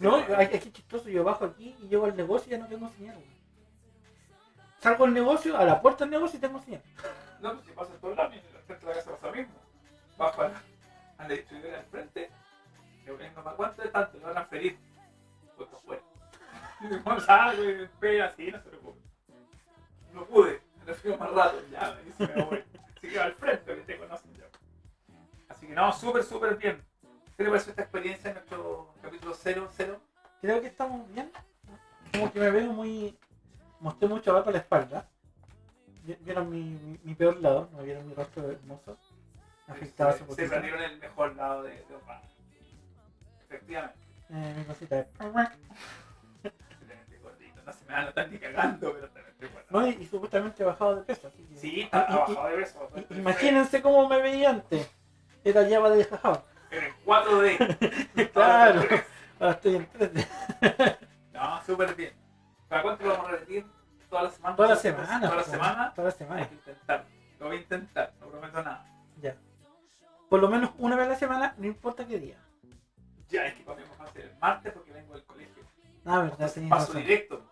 No, es que chistoso, yo bajo aquí y llego al negocio y ya no tengo señal. Salgo al negocio, a la puerta del negocio y tengo señal. No, pues si pasa en la frente de la casa pasa lo mismo. Bajo a la, a la distribuidora del frente, ponen no me cuánto de tanto, le van a transferir. Pues fuera. Vamos algo y espera, así, no se preocupe. No pude, me fui más rato, ya, me dice, me voy. Así que al frente, que te conocen ya. Así que no, súper, súper bien. ¿Qué te pareció esta experiencia en nuestro capítulo 00? Creo que estamos bien. Como que me veo muy. Mostré mucho rato la espalda. Afectado hace Se, se perdieron el mejor lado de, de. Efectivamente. Eh, mi cosita de. No se me va a notar ni cagando, pero bueno. No, y, y supuestamente he bajado de peso. Así que- Sí, está y- abajo de eso. y- imagínense cómo me veía antes. Era llava de jajado. En el 4D. Claro. Ahora estoy en 3D. No, súper bien. ¿Para cuánto lo vamos a repetir? ¿Toda la semana? Toda la semana. ¿Toda la po, semana? Toda la Hay semana. Lo voy a intentar, no prometo nada. Por lo menos una vez a la semana, no importa qué día. Ya, es que más fácil el martes porque vengo del colegio. Ah, verdad, tenías Paso razón. directo.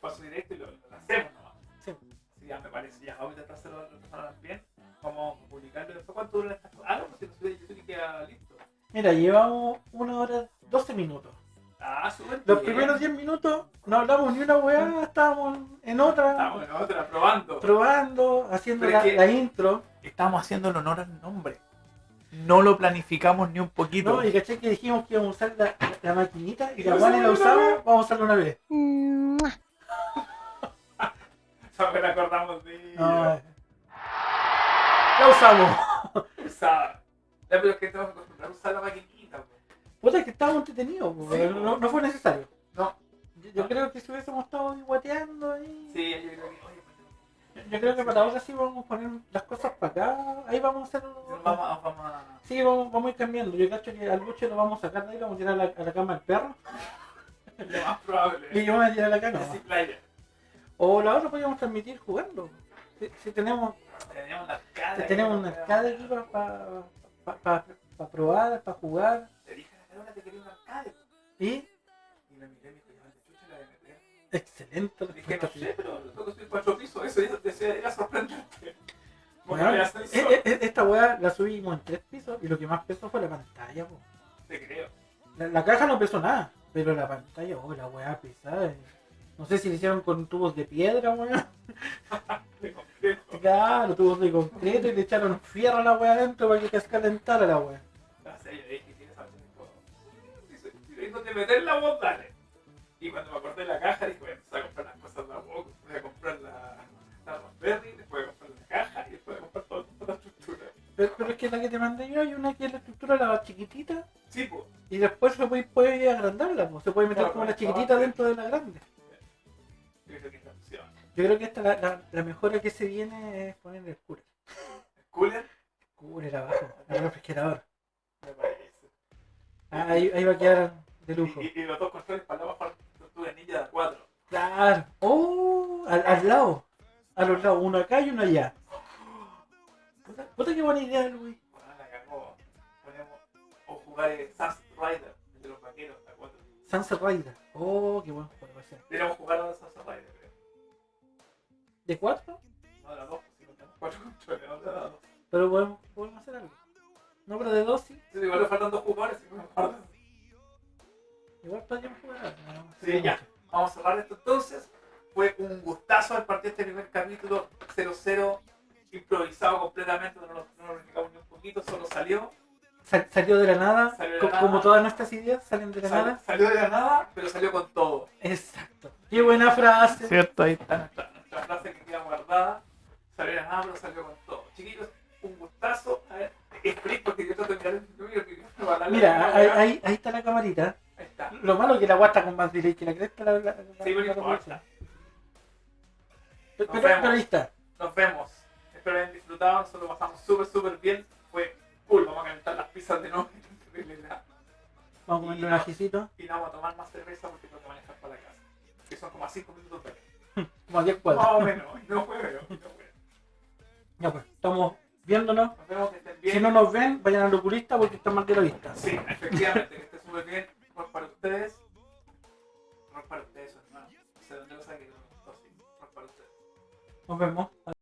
Paso directo y lo, lo hacemos nomás. Sí. Así ya me parece. Ya, vamos a intentar hacerlo la semana bien. Vamos a publicarlo después. ¿Cuánto duran estas cosas? Ah, no, pues si lo sube YouTube y queda listo. Mira, llevamos una hora, 12 minutos. Ah, súper Los bien. primeros 10 minutos no hablamos ni una weá, estábamos en otra, Estamos en otra, probando. probando, haciendo la, la intro. Estamos haciendo el honor al nombre. No lo planificamos ni un poquito. ¿no? Y caché que dijimos que íbamos a usar la, la maquinita y la Wally la usaba, vamos a usarla una vez. Solo que nos acordamos de No, ella. eh. la usamos. Usada. Ya, pero es que estamos acostumbrados a usar la maquinita. pues. Puta que estábamos entretenidos, Sí, no, no fue necesario. No. Yo, yo creo que si hubiésemos estado guateando ahí. Sí, yo creo que. Yo creo que para ahora sí vamos a poner las cosas para acá. Ahí vamos a hacer. vamos, vamos a. Sí, vamos, vamos a ir cambiando. Yo cacho que al buche lo vamos a sacar de ahí, lo vamos a tirar a la, a la cama del perro. Lo más probable. Y yo me voy a tirar a la cama. Sí, playa. O la otra podríamos transmitir jugando. Si, si tenemos, Tenemos una arcade. si tenemos un weón. arcade aquí para probar, para jugar. Te dije a la que quería un arcade. Y me miré y me dijo, ya, de chucha la de meter. Excelente Dije, no sé, pero lo que subir cuatro pisos. Eso ya decía, era sorprendente. Bueno, eh, eh, eh, esta weá la subimos en tres pisos y lo que más pesó fue la pantalla. po. Te creo. La, la caja no pesó nada, pero la pantalla, oh, la weá pesada. eh. No sé si le hicieron con tubos de piedra, weá. De completo. Claro, tubos de concreto y le echaron fierro a la weá adentro para que se calentara la weá. No sé, yo dije, tienes algo Dice, ¿y dónde meter la voz? Dale. Y cuando me acordé de la caja, dije, voy a empezar a comprar las cosas de a poco. Voy a comprar la, la Raspberry, después voy a comprar la caja y después voy a comprar toda, toda la estructura. Pero, pero es que la que te mandé yo hay una que es la estructura la más chiquitita Sí, pues. y después se puede, puede agrandarla, pues. se puede meter Claro, como la chiquitita dentro de la grande. Yo creo que esta. Yo creo que esta la, la, la mejora que se viene es poner el cooler. El cooler, Cooler abajo, el refrigerador. me parece. Ah, ahí, ahí va a quedar de lujo. Y, y, los dos controles para la baja, tortuga ninja de 4. Claro. Oh, al, al lado. A los lados, uno acá y uno allá. Puta, puta qué buena idea, Luis. Bueno, la cagó. Ponemos, o jugar el Sunset Rider, el de los vaqueros, de 4. Sunset Rider. Oh, qué buen juego ser. Deberíamos jugar a los Sunset Rider, creo. ¿De cuatro? No, de las dos, si no tenemos cuatro controles, no de las dos. Pero podemos, podemos hacer algo. No, pero de dos sí. Sí, igual le faltan dos jugadores, me. Igual podríamos jugar algo. no, no Sí, ya. mucho. Vamos a cerrar esto entonces. Fue un gustazo al partir de este primer capítulo 00 improvisado completamente, no lo, no lo ni un poquito, solo salió. Sal- salió de la nada, Salió de co- la nada. como todas nuestras ideas salen de la Sal- nada. salió de la nada, pero salió con todo. Exacto. Qué buena frase. ¿Cierto? Ahí está nuestra, nuestra frase que queda guardada. Salió de la nada, pero salió con todo. Chiquillos, un gustazo. A ver, es feliz porque yo trato de mirar el número Mira, ahí, ahí está la camarita. Está. Lo malo es que la guasta con más delay que la cresta. La, la, la- Sí, pero la importa. Pero, Nos pero vemos. ahí está. Nos vemos. Espero hayan disfrutado. Nosotros lo pasamos súper, súper bien. Fue cool. Vamos a calentar las pizzas de nuevo. Vamos a comerle un ajicito. Y vamos a tomar más cerveza porque tengo que manejar para la casa. Que son como a 5 minutos de Como a 10 cuadras. Más o menos. No juego. no juego. Ya pues, estamos viéndonos. Nos vemos que estén bien. Si no nos ven, vayan al oculista porque están mal de la vista. Sí, efectivamente. Que esté súper bien. Rock para ustedes. Rock para ustedes, hermano. No sé dónde lo saqué. para ustedes. Nos vemos.